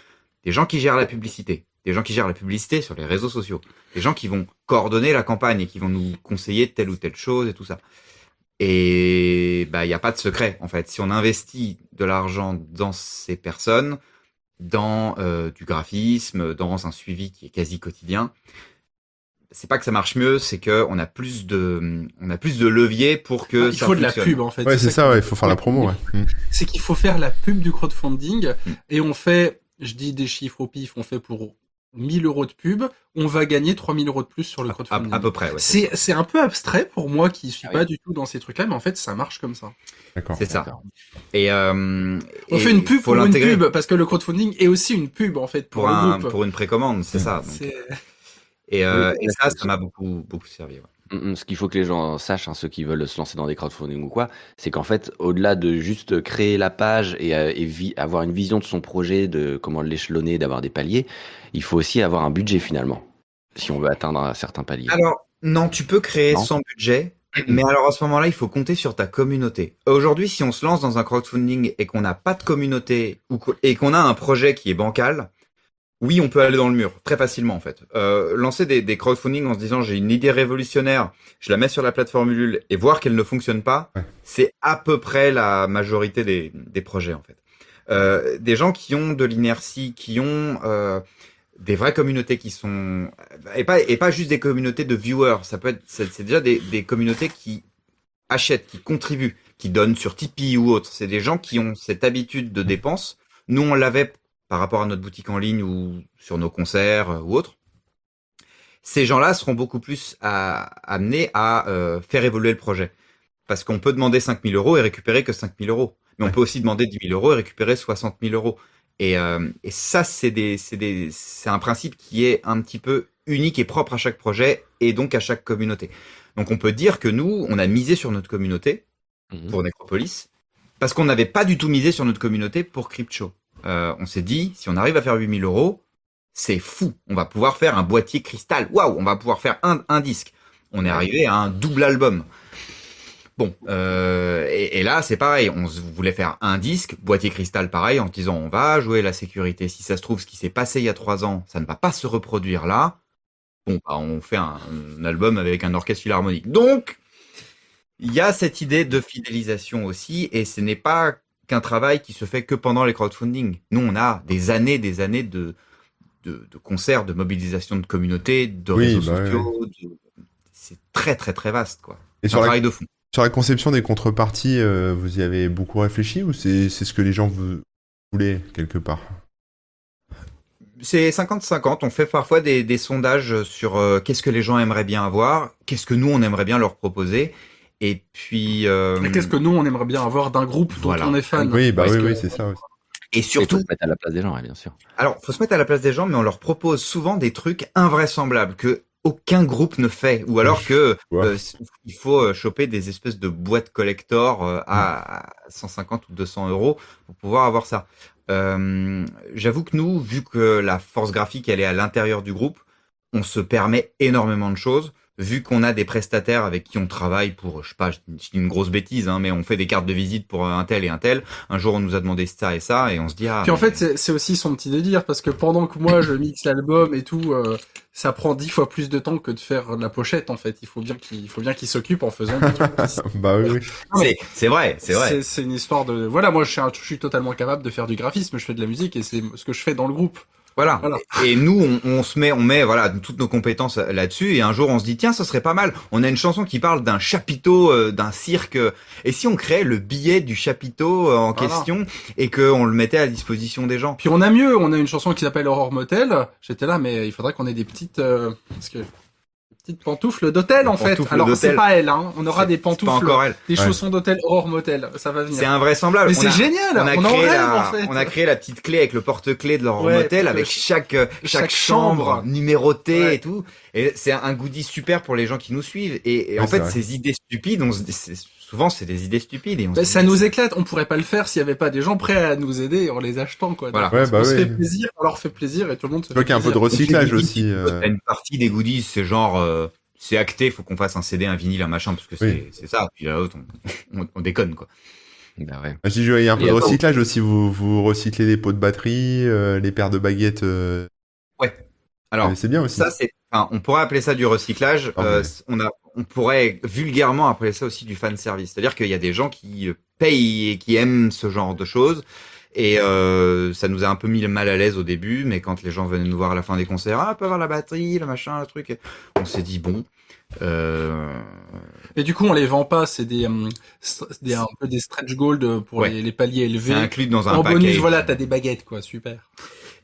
Speaker 4: des gens qui gèrent la publicité, des gens qui gèrent la publicité sur les réseaux sociaux, des gens qui vont coordonner la campagne et qui vont nous conseiller telle ou telle chose et tout ça. Et bah il n'y a pas de secret en fait. Si on investit de l'argent dans ces personnes, dans euh, du graphisme, dans un suivi qui est quasi quotidien, c'est pas que ça marche mieux, c'est que on a plus de on a plus de levier pour que
Speaker 3: Ah, il
Speaker 4: ça
Speaker 3: faut de la pub en fait.
Speaker 1: Ouais, c'est ça, ouais, il faut faire la promo, ouais.
Speaker 3: C'est qu'il faut faire la pub du crowdfunding
Speaker 4: Mm.
Speaker 3: et on fait, je dis des chiffres au pif, on fait pour 1000 euros de pub, on va gagner 3000 euros de plus sur le
Speaker 4: À, à-
Speaker 3: crowdfunding.
Speaker 4: à peu près, ouais.
Speaker 3: C'est c'est un peu abstrait pour moi qui suis
Speaker 2: Ah oui.
Speaker 3: pas du tout dans ces trucs-là, mais en fait ça marche comme ça.
Speaker 1: D'accord.
Speaker 4: C'est ça. Et euh,
Speaker 3: On
Speaker 4: et
Speaker 3: fait une pub pour une pub parce que le crowdfunding est aussi une pub en fait pour,
Speaker 4: pour
Speaker 3: le
Speaker 4: un
Speaker 3: groupe.
Speaker 4: pour une précommande, c'est ça. donc.
Speaker 3: C'est-
Speaker 4: Et, euh,
Speaker 2: Oui,
Speaker 4: et ça, ça m'a beaucoup beaucoup servi. ouais.
Speaker 2: Mm, mm, Ce qu'il faut que les gens sachent, hein, ceux qui veulent se lancer dans des crowdfunding ou quoi, c'est qu'en fait, au-delà de juste créer la page et, euh, et avoir une vision de son projet, de comment l'échelonner, d'avoir des paliers, il faut aussi avoir un budget finalement, si on veut atteindre un certain palier.
Speaker 4: Alors, non, tu peux créer
Speaker 2: Non.
Speaker 4: sans budget, mais alors à ce moment-là, il faut compter sur ta communauté. Aujourd'hui, si on se lance dans un crowdfunding et qu'on n'a pas de communauté ou et qu'on a un projet qui est bancal, oui, on peut aller dans le mur très facilement en fait. Euh, lancer des, des crowdfunding en se disant j'ai une idée révolutionnaire, je la mets sur la plateforme Ulule et voir qu'elle ne fonctionne pas,
Speaker 1: Ouais.
Speaker 4: c'est à peu près la majorité des, des projets en fait. Euh, des gens qui ont de l'inertie, qui ont euh, des vraies communautés qui sont et pas et pas juste des communautés de viewers. Ça peut être c'est c'est déjà des, des communautés qui achètent, qui contribuent, qui donnent sur Tipeee ou autre. C'est des gens qui ont cette habitude de dépense. Nous on l'avait par rapport à notre boutique en ligne ou sur nos concerts euh, ou autres. Ces gens-là seront beaucoup plus à, amenés à euh, faire évoluer le projet. Parce qu'on peut demander 5000 euros et récupérer que 5000 euros. Mais on peut aussi demander 10 000 euros et récupérer 60 000 euros. Et, euh, et ça, c'est des, c'est des, c'est un principe qui est un petit peu unique et propre à chaque projet et donc à chaque communauté. Donc on peut dire que nous, on a misé sur notre communauté
Speaker 2: Mhm.
Speaker 4: pour Necropolis parce qu'on n'avait pas du tout misé sur notre communauté pour Crypto. Euh, on s'est dit, si on arrive à faire 8000 euros, c'est fou. On va pouvoir faire un boîtier cristal. Waouh, on va pouvoir faire un, un disque. On est arrivé à un double album. Bon, euh, et, et là c'est pareil. On voulait faire un disque, boîtier cristal pareil, en se disant on va jouer la sécurité. Si ça se trouve, ce qui s'est passé il y a trois ans, ça ne va pas se reproduire là. Bon, bah, on fait un, un album avec un orchestre philharmonique. Donc, il y a cette idée de fidélisation aussi, et ce n'est pas qu'un travail qui se fait que pendant les crowdfunding. Nous, on a des années, des années de, de, de concerts, de mobilisation de communautés, de
Speaker 1: Oui,
Speaker 4: réseaux
Speaker 1: bah ouais,
Speaker 4: sociaux. de- C'est très, très, très vaste, quoi.
Speaker 1: Et sur
Speaker 4: un
Speaker 1: la,
Speaker 4: travail de fond.
Speaker 1: sur la conception des contreparties, euh, vous y avez beaucoup réfléchi ou c'est ce que les gens voulaient quelque part?
Speaker 4: C'est 50-50. On fait parfois des, des sondages sur euh, qu'est-ce que les gens aimeraient bien avoir, qu'est-ce que nous, on aimerait bien leur proposer. Et puis... euh,
Speaker 3: qu'est-ce que nous on aimerait bien avoir d'un groupe dont
Speaker 4: Voilà.
Speaker 3: on est fan
Speaker 1: Oui, bah oui,
Speaker 4: que-
Speaker 1: oui, c'est ça. aussi.
Speaker 4: Et
Speaker 2: Il faut
Speaker 4: surtout,
Speaker 2: se mettre à la place des gens, bien sûr.
Speaker 4: Alors, faut se mettre à la place des gens, mais on leur propose souvent des trucs invraisemblables que aucun groupe ne fait, ou alors que
Speaker 1: Ouais.
Speaker 4: euh, il faut euh, choper des espèces de boîtes collector euh, à, à 150 ou 200 euros pour pouvoir avoir ça. Euh, J'avoue que nous, vu que la force graphique elle est à l'intérieur du groupe, on se permet énormément de choses. Vu qu'on a des prestataires avec qui on travaille pour, je sais pas, je dis une grosse bêtise, hein, mais on fait des cartes de visite pour un tel et un tel. Un jour, on nous a demandé ça et ça, et on se dit ah.
Speaker 3: Puis en
Speaker 4: mais-
Speaker 3: fait, c'est aussi son petit délire parce que pendant que moi je mixe l'album et tout, euh, ça prend dix fois plus de temps que de faire de la pochette. En fait, il faut bien qu'il il faut bien qu'il s'occupe en faisant.
Speaker 1: Bah oui, oui.
Speaker 4: Non, mais c'est vrai, c'est vrai.
Speaker 3: C'est c'est une histoire de voilà. Moi, je suis, un- je suis totalement capable de faire du graphisme. Je fais de la musique et c'est ce que je fais dans le groupe.
Speaker 4: Voilà.
Speaker 3: Voilà.
Speaker 4: Et nous, on, on se met, on met voilà toutes nos compétences là-dessus. Et un jour, on se dit tiens, ça serait pas mal. On a une chanson qui parle d'un chapiteau, euh, d'un cirque. Et si on créait le billet du chapiteau euh, en
Speaker 3: Voilà.
Speaker 4: question et que on le mettait à disposition des gens?
Speaker 3: Puis on a mieux. On a une chanson qui s'appelle Horror Motel. J'étais là, mais il faudrait qu'on ait des petites euh, parce que petites pantoufles d'hôtel en fait.
Speaker 4: pantoufles
Speaker 3: Alors c'est pas elle. Hein. On aura des
Speaker 4: c'est pas
Speaker 3: pantoufles,
Speaker 4: encore elle.
Speaker 3: des
Speaker 1: Ouais.
Speaker 3: chaussons d'hôtel Horror Motel. Ça va venir.
Speaker 4: C'est invraisemblable.
Speaker 3: Mais c'est
Speaker 4: a-
Speaker 3: génial.
Speaker 4: On a,
Speaker 3: On, en
Speaker 4: créé
Speaker 3: rêve
Speaker 4: la,
Speaker 3: en fait.
Speaker 4: on a créé la petite clé avec le porte-clés de leur
Speaker 3: Ouais,
Speaker 4: motel, avec chaque, euh, chaque,
Speaker 3: chaque
Speaker 4: chambre,
Speaker 3: chambre.
Speaker 4: numérotée
Speaker 3: Ouais.
Speaker 4: et tout. Et c'est un goodie super pour les gens qui nous suivent. Et, et
Speaker 1: Ouais,
Speaker 4: en fait,
Speaker 1: vrai.
Speaker 4: ces idées stupides, on se souvent c'est des idées stupides. Et on
Speaker 3: Bah,
Speaker 4: se
Speaker 3: ça nous éclate. On pourrait pas le faire s'il y avait pas des gens prêts à nous aider en les achetant quoi.
Speaker 4: Voilà.
Speaker 1: Ouais, bah
Speaker 3: on se
Speaker 1: oui.
Speaker 3: fait plaisir, on leur fait plaisir et tout le monde se
Speaker 1: Je vois qu'il y a un peu de recyclage aussi. euh.
Speaker 4: Une partie des goodies, c'est genre, euh, c'est acté, faut qu'on fasse un CD, un vinyle, un machin, parce que c'est
Speaker 1: Oui.
Speaker 4: c'est ça. Puis l'autre, on, on, on déconne quoi.
Speaker 2: Bah ouais.
Speaker 1: Ah, Je dis, il y a un peu
Speaker 2: Et
Speaker 1: de recyclage aussi. Vous, vous recyclez les pots de batterie, euh, les paires de baguettes. euh,
Speaker 4: Alors
Speaker 1: c'est bien aussi.
Speaker 4: ça c'est, enfin, on pourrait appeler ça du recyclage.
Speaker 1: Ah,
Speaker 4: euh,
Speaker 1: ouais.
Speaker 4: on a, on pourrait vulgairement appeler ça aussi du fan service. C'est-à-dire qu'il y a des gens qui euh, payent et qui aiment ce genre de choses. Et euh, ça nous a un peu mis le mal à l'aise au début, mais quand les gens venaient nous voir à la fin des concerts, ah, on peut avoir la batterie, le machin, le truc, on s'est dit bon. Euh,
Speaker 3: Et du coup, on les vend pas. C'est des, hum, des un peu des stretch gold pour
Speaker 4: Ouais.
Speaker 3: les, les paliers
Speaker 4: c'est
Speaker 3: élevés.
Speaker 4: inclus dans un
Speaker 3: En bonus, voilà, t'as des baguettes quoi. Super.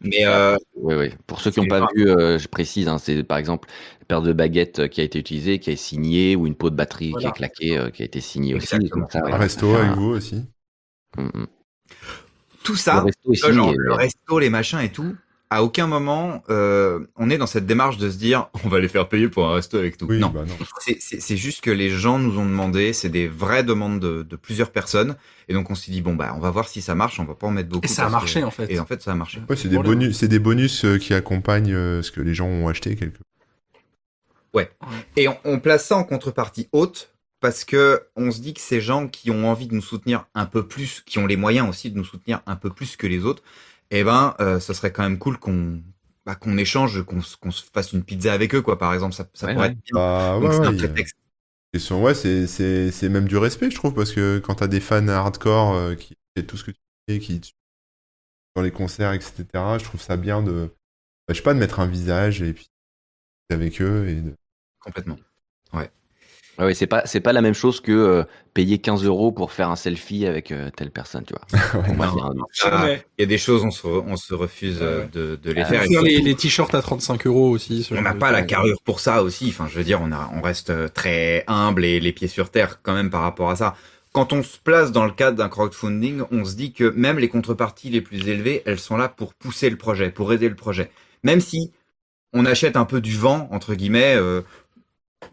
Speaker 4: Mais euh,
Speaker 2: Oui, oui. Pour ceux qui n'ont
Speaker 4: C'est
Speaker 2: pas vu, euh, je précise, hein, c'est par exemple la paire de baguettes euh, qui a été utilisée, qui est signée, ou une peau de batterie qui
Speaker 3: Voilà.
Speaker 2: est claquée, euh, qui a été signée aussi.
Speaker 4: Exactement.
Speaker 2: Donc ça, ouais,
Speaker 1: Un resto avec vous aussi.
Speaker 2: Mm, mm.
Speaker 4: Tout
Speaker 2: Le
Speaker 4: ça,
Speaker 2: resto
Speaker 4: tu vois, genre, le resto, les machins et tout, à aucun moment euh, on est dans cette démarche de se dire on va les faire payer pour un resto avec nous.
Speaker 1: Oui,
Speaker 4: non,
Speaker 1: bah non.
Speaker 4: c'est- juste que les gens nous ont demandé, c'est des vraies demandes de, de plusieurs personnes, et donc on s'est dit bon bah on va voir si ça marche, on va pas en mettre beaucoup.
Speaker 3: Et ça a
Speaker 4: que-
Speaker 3: marché en fait.
Speaker 4: Et en fait ça a marché.
Speaker 1: Ouais, c'est des
Speaker 3: le-
Speaker 1: bonus, c'est des bonus euh, qui accompagnent euh, ce que les gens ont acheté quelque.
Speaker 4: Et on, on place ça en contrepartie haute parce que on se dit que ces gens qui ont envie de nous soutenir un peu plus, qui ont les moyens aussi de nous soutenir un peu plus que les autres, eh ben, euh, ça serait quand même cool qu'on bah, qu'on échange, qu'on se- qu'on se fasse une pizza avec eux, quoi. Par exemple, ça, ça
Speaker 2: Ouais,
Speaker 4: pourrait
Speaker 2: ouais.
Speaker 4: être bien.
Speaker 1: Bah
Speaker 4: Donc
Speaker 1: ouais,
Speaker 4: c'est
Speaker 1: ouais,
Speaker 4: un prétexte.
Speaker 1: ouais, c'est c'est c'est même du respect, je trouve, parce que quand t'as des fans hardcore euh, qui fait tout ce que tu fais, qui dans les concerts, etc. Je trouve ça bien de, bah, je sais pas, de mettre un visage et puis avec eux et de...
Speaker 4: Complètement.
Speaker 2: Ouais, ouais, c'est pas c'est pas la même chose que euh, payer 15 euros pour faire un selfie avec euh, telle personne, tu vois.
Speaker 3: Jamais.
Speaker 4: Il y a des choses, on se, re- on se refuse euh, de, de les
Speaker 2: Ah,
Speaker 4: faire. Et
Speaker 3: Faire les, les t-shirts à 35 euros aussi. ce
Speaker 4: on n'a pas la carrure pour ça aussi. Enfin, je veux dire, on, a, on reste très humble et les pieds sur terre quand même par rapport à ça. Quand on se place dans le cadre d'un crowdfunding, on se dit que même les contreparties les plus élevées, elles sont là pour pousser le projet, pour aider le projet. Même si on achète un peu du vent, entre guillemets, euh,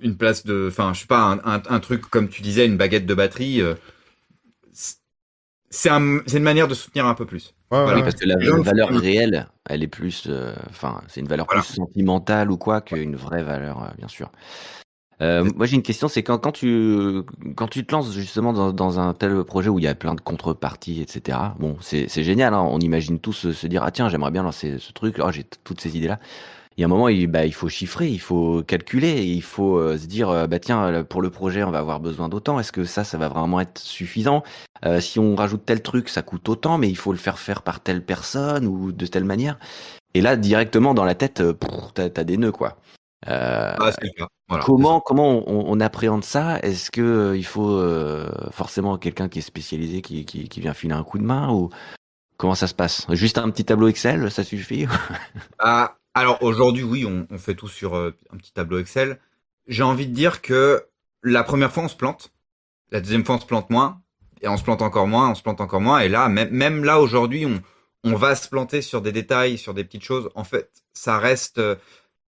Speaker 4: une place de, enfin, je sais pas, un, un, un truc comme tu disais, une baguette de batterie, euh, c'est un, c'est une manière de soutenir un peu plus.
Speaker 1: Ouais,
Speaker 4: Voilà,
Speaker 2: Oui, parce que la, valeur
Speaker 4: font.
Speaker 2: réelle, elle est plus, euh, enfin, c'est une valeur
Speaker 4: Voilà.
Speaker 2: plus sentimentale ou quoi qu'une vraie valeur, euh, bien sûr. Euh, moi, j'ai une question, c'est quand, quand tu quand tu te lances justement dans, dans un tel projet où il y a plein de contreparties, etc. Bon, c'est c'est génial, hein, on imagine tous se, se dire ah tiens j'aimerais bien lancer ce truc, oh, j'ai toutes ces idées là. Il y a un moment, il, bah, il faut chiffrer, il faut calculer, il faut euh, se dire euh, bah tiens pour le projet on va avoir besoin d'autant. Est-ce que ça ça va vraiment être suffisant? Euh, Si on rajoute tel truc, ça coûte autant, mais il faut le faire faire par telle personne ou de telle manière. Et là directement dans la tête, euh, t'as t'as des nœuds quoi. Euh,
Speaker 4: Ah. Voilà.
Speaker 2: Comment comment on, on appréhende ça? Est-ce que il faut euh, forcément quelqu'un qui est spécialisé qui, qui, qui vient filer un coup de main ou comment ça se passe? Juste un petit tableau Excel, ça suffit?
Speaker 4: Ah, alors aujourd'hui, oui, on, on fait tout sur euh, un petit tableau Excel. J'ai envie de dire que la première fois, on se plante. La deuxième fois, on se plante moins. Et on se plante encore moins, on se plante encore moins. Et là, même, même là, aujourd'hui, on, on va se planter sur des détails, sur des petites choses. En fait, ça reste... euh,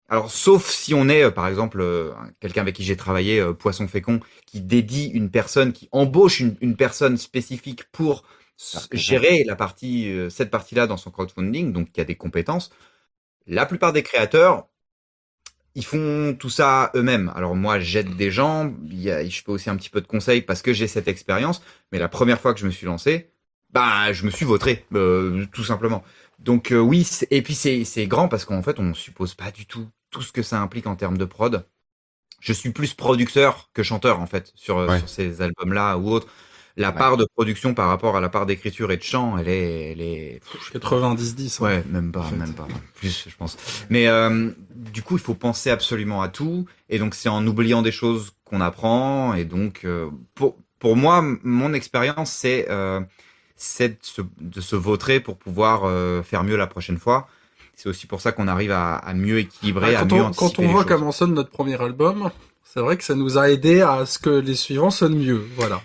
Speaker 4: alors, sauf si on est, euh, par exemple, euh, quelqu'un avec qui j'ai travaillé, euh, Poisson Fécond, qui dédie une personne, qui embauche une, une personne spécifique pour gérer la partie, cette partie-là dans son crowdfunding, donc qui a des compétences. La plupart des créateurs, ils font tout ça eux-mêmes. Alors moi, j'aide des gens, je fais aussi un petit peu de conseils parce que j'ai cette expérience. Mais la première fois que je me suis lancé, bah, je me suis vautré, euh, tout simplement. Donc euh, oui, et puis c'est grand parce qu'en fait, on suppose pas du tout tout ce que ça implique en termes de prod. Je suis plus producteur que chanteur en fait sur,
Speaker 1: Ouais.
Speaker 4: sur ces albums-là ou autres. La
Speaker 2: Ouais.
Speaker 4: part de production par rapport à la part d'écriture et de chant, elle est, elle est,
Speaker 3: 90-10. hein.
Speaker 4: Ouais, même pas,
Speaker 3: en fait.
Speaker 4: même pas. Plus, je pense. Mais euh, du coup, il faut penser absolument à tout. Et donc, c'est en oubliant des choses qu'on apprend. Et donc, euh, pour, pour moi, mon expérience, c'est euh, c'est de se, de se vautrer pour pouvoir euh, faire mieux la prochaine fois. C'est aussi pour ça qu'on arrive à, à mieux équilibrer,
Speaker 3: Ah,
Speaker 4: à
Speaker 3: quand,
Speaker 4: mieux
Speaker 3: on,
Speaker 4: anticiper
Speaker 3: quand on
Speaker 4: les
Speaker 3: voit
Speaker 4: choses.
Speaker 3: comment sonne notre premier album, c'est vrai que ça nous a aidé à ce que les suivants sonnent mieux. Voilà.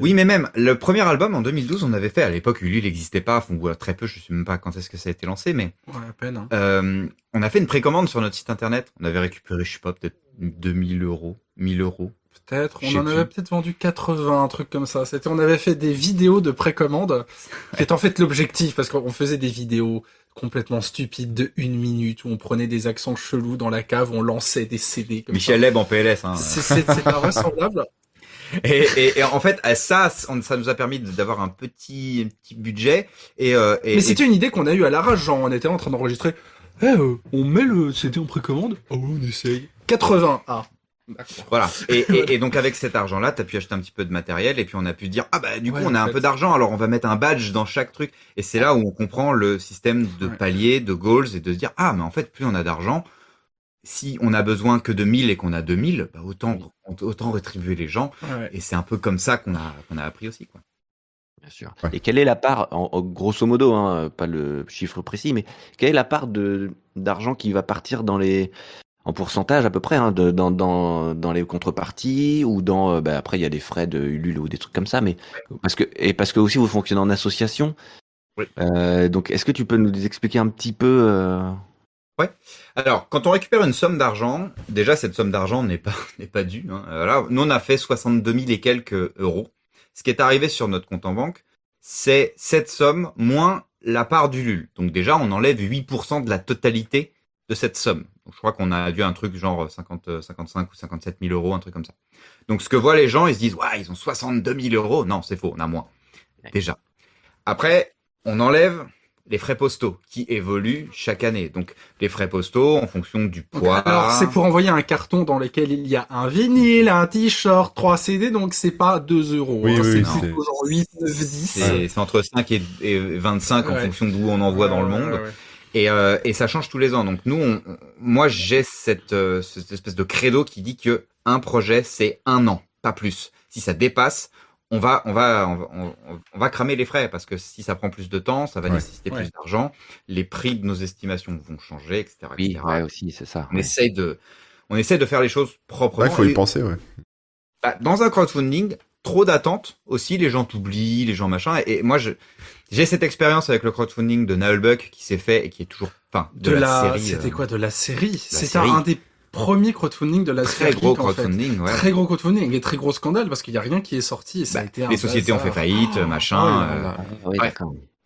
Speaker 4: Oui, mais même le premier album en 2012, on avait fait à l'époque Ulule n'existait pas, ou très peu, je sais même pas quand est-ce que ça a été lancé, mais
Speaker 3: Ouais, à peine. hein.
Speaker 4: Euh, on a fait une précommande sur notre site internet. On avait récupéré, je sais pas, peut-être 2000 euros, 1000 euros.
Speaker 3: Peut-être. On en avait peut-être vendu 80, un truc comme ça. C'était, on avait fait des vidéos de précommande, qui est en fait l'objectif, parce qu'on faisait des vidéos complètement stupides de une minute où on prenait des accents chelous dans la cave, on lançait des CD. Comme
Speaker 4: Michel Leb en PLS. Hein.
Speaker 3: C'est, c'est invraisemblable.
Speaker 4: Et, et, et en fait, à ça, ça nous a permis d'avoir un petit, petit budget. Et, euh, et,
Speaker 3: Mais c'était une idée qu'on a eue à l'arrache, genre on était en train d'enregistrer. Eh, euh, on met le CD en précommande? Ah ouais, on essaye. 80. Ah.
Speaker 4: Voilà. Et, et, et donc avec cet argent-là, t'as pu acheter un petit peu de matériel et puis on a pu dire ah bah du coup
Speaker 3: Ouais,
Speaker 4: on a un
Speaker 3: fait.
Speaker 4: peu d'argent alors on va mettre un badge dans chaque truc et c'est là où on comprend le système de
Speaker 3: Ouais.
Speaker 4: paliers, de goals et de se dire ah mais en fait plus on a d'argent, si on a besoin que de 1000 et qu'on a 2000, bah autant autant rétribuer les gens
Speaker 3: Ouais.
Speaker 4: et c'est un peu comme ça qu'on a qu'on a appris aussi quoi.
Speaker 2: Bien sûr.
Speaker 1: Ouais.
Speaker 2: Et quelle est la part, en, en grosso modo, hein, pas le chiffre précis, mais quelle est la part de d'argent qui va partir dans les en pourcentage à peu près hein, de, dans, dans dans les contreparties ou dans euh, bah, après il y a des frais de Ulule ou des trucs comme ça, mais parce que et parce que aussi vous fonctionnez en association.
Speaker 4: Oui.
Speaker 2: Euh, donc est-ce que tu peux nous expliquer un petit peu euh,
Speaker 4: Alors, quand on récupère une somme d'argent, déjà cette somme d'argent n'est pas n'est pas due. Hein. Euh, nous on a fait 62 000 et quelques euros. Ce qui est arrivé sur notre compte en banque, c'est cette somme moins la part du LUL. Donc déjà, on enlève 8% de la totalité de cette somme. Donc je crois qu'on a dû un truc genre 50, euh, 55 ou 57 000 euros, un truc comme ça. Donc ce que voient les gens, ils se disent, ouais, ils ont 62 000 euros. Non, c'est faux, on a moins.
Speaker 2: Ouais.
Speaker 4: Déjà. Après, on enlève les frais postaux qui évoluent chaque année. Donc les frais postaux en fonction du
Speaker 3: Donc,
Speaker 4: poids.
Speaker 3: alors, c'est pour envoyer un carton dans lequel il y a un vinyle, un t-shirt, 3 CD, donc c'est pas 2 euros.
Speaker 1: Oui,
Speaker 3: hein,
Speaker 1: oui,
Speaker 3: c'est
Speaker 1: oui,
Speaker 3: plutôt
Speaker 1: c'est-
Speaker 3: genre 8, 9, 10.
Speaker 4: C'est entre 5 et, et 25 en fonction d'où on envoie dans le
Speaker 3: Ouais,
Speaker 4: monde. Et, euh, et ça change tous les ans. Donc nous, on, on- moi, j'ai cette, euh, cette espèce de credo qui dit que un projet, c'est un an, pas plus. Si ça dépasse, on va, on va, on va, on- on va cramer les frais parce que si ça prend plus de temps, ça va
Speaker 1: Ouais.
Speaker 4: nécessiter
Speaker 3: Ouais.
Speaker 4: plus d'argent. Les prix de nos estimations vont changer, etc.
Speaker 2: Oui,
Speaker 4: etc.
Speaker 2: ouais, aussi, c'est ça.
Speaker 4: On
Speaker 2: ouais.
Speaker 4: essaye de, on essaie de faire les choses proprement.
Speaker 1: Ouais, il faut y
Speaker 4: Et-
Speaker 1: penser, ouais.
Speaker 4: bah, dans un crowdfunding, trop d'attentes aussi, les gens t'oublient, les gens machin. Et, et moi, je, j'ai cette expérience avec le crowdfunding de Nullbuck qui s'est fait et qui est toujours, enfin, de,
Speaker 3: De,
Speaker 4: la,
Speaker 3: la,
Speaker 4: série.
Speaker 3: c'était
Speaker 4: euh,
Speaker 3: quoi de la série? C'était un des premiers crowdfunding de la
Speaker 4: très
Speaker 3: série.
Speaker 4: gros
Speaker 3: en fait.
Speaker 4: crowdfunding, ouais.
Speaker 3: Très gros crowdfunding et très gros scandale parce qu'il y a rien qui est sorti et ça
Speaker 4: Bah,
Speaker 3: a été un
Speaker 4: les sociétés ont fait faillite,
Speaker 3: Oh,
Speaker 4: machin.
Speaker 3: oh
Speaker 4: euh.
Speaker 2: Ah, ouais,
Speaker 4: Ouais.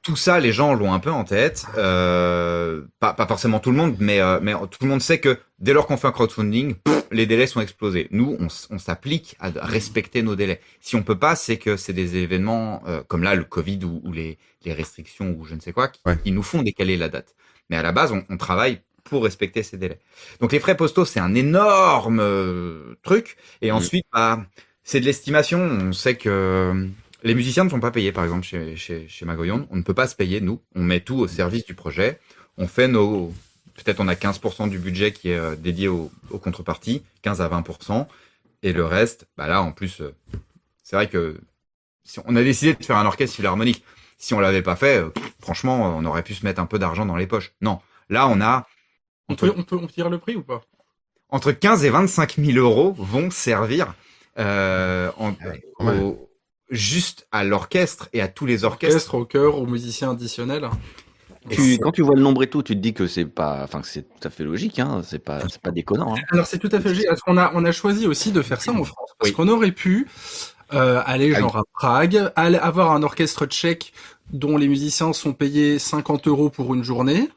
Speaker 4: Tout ça, les gens l'ont un peu en tête. Euh, pas, pas forcément tout le monde, mais, euh, mais tout le monde sait que dès lors qu'on fait un crowdfunding, pff, les délais sont explosés. Nous, on, s'applique à respecter nos délais. Si on peut pas, c'est que c'est des événements euh, comme là le Covid ou, ou les, les restrictions ou je ne sais quoi qui,
Speaker 1: Ouais.
Speaker 4: qui nous font décaler la date. Mais à la base, on, on travaille pour respecter ces délais. Donc les frais postaux, c'est un énorme euh, truc. Et ensuite, bah, c'est de l'estimation. On sait que euh, les musiciens ne sont pas payés, par exemple, chez, chez, chez Magoyon. On ne peut pas se payer, nous. On met tout au service du projet. On fait nos... Peut-être on a 15% du budget qui est euh, dédié aux, aux contreparties, 15 à 20%. Et le reste, bah là, en plus, euh, c'est vrai que si on a décidé de faire un orchestre philharmonique. Si on l'avait pas fait, euh, franchement, on aurait pu se mettre un peu d'argent dans les poches. Non. Là, on a
Speaker 3: On
Speaker 4: entre,
Speaker 3: peut, on peut on peut dire le prix ou pas?
Speaker 4: Entre 15 et 25 000 euros vont servir euh, en-
Speaker 1: même.
Speaker 4: au- juste à l'orchestre et à tous les orchestres.
Speaker 3: Orchestre, au chœur, aux musiciens additionnels.
Speaker 2: Tu, quand tu vois le nombre et tout, tu te dis que c'est pas, enfin que c'est tout à fait logique, hein. C'est pas, c'est pas déconnant. Hein.
Speaker 3: Alors c'est tout à fait logique. Parce qu'on a, on a choisi aussi de faire ça en France. Parce
Speaker 4: Oui.
Speaker 3: qu'on aurait pu euh, aller genre à Prague, aller avoir un orchestre tchèque dont les musiciens sont payés 50 euros pour une journée.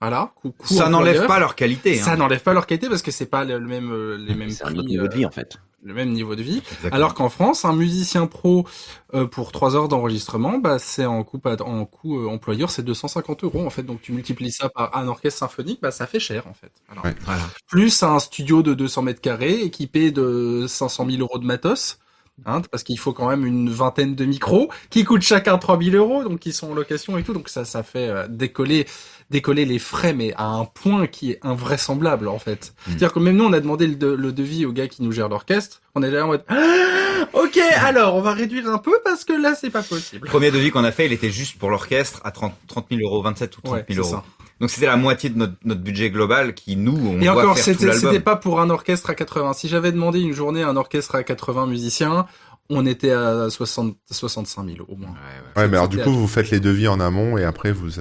Speaker 3: Voilà. Coût
Speaker 4: ça n'enlève pas leur qualité.
Speaker 3: Ça
Speaker 4: hein.
Speaker 3: n'enlève pas leur qualité parce que c'est pas le même, euh, les mêmes
Speaker 2: C'est un autre niveau de
Speaker 3: euh,
Speaker 2: vie en fait.
Speaker 3: Le même niveau de vie.
Speaker 4: Exactement.
Speaker 3: Alors qu'en France, un musicien pro euh, pour trois heures d'enregistrement, bah, c'est en coût, en coût euh, employeur, c'est 250 euros en fait. Donc tu multiplies ça par un orchestre symphonique, bah ça fait cher en fait. Alors,
Speaker 1: Ouais.
Speaker 4: Voilà.
Speaker 3: Plus un studio de 200 mètres carrés équipé de 500 000 euros de matos. Hein, parce qu'il faut quand même une vingtaine de micros qui coûtent chacun 3000 euros, donc qui sont en location et tout, donc ça, ça fait euh, décoller, décoller les frais, mais à un point qui est invraisemblable en fait.
Speaker 4: Mm.
Speaker 3: C'est-à-dire que même nous, on a demandé le, de- le devis au gars qui nous gère l'orchestre, on est là en mode, Ah, ok, alors on va réduire un peu parce que là, c'est pas possible.
Speaker 4: Le premier devis qu'on a fait, il était juste pour l'orchestre à 30, 30 000 euros, 27 ou 30
Speaker 3: Ouais,
Speaker 4: 000
Speaker 3: c'est
Speaker 4: euros.
Speaker 3: ça.
Speaker 4: Donc c'était la moitié de notre, notre budget global qui nous, on
Speaker 3: Et
Speaker 4: doit
Speaker 3: encore,
Speaker 4: faire tout
Speaker 3: c'était
Speaker 4: l'album.
Speaker 3: c'était pas pour un orchestre à 80. Si j'avais demandé une journée à un orchestre à 80 musiciens, on était à 60, 65 000 au moins.
Speaker 4: Ouais, ouais.
Speaker 1: Ouais, mais alors du coup, vous faites les devis en amont et après vous.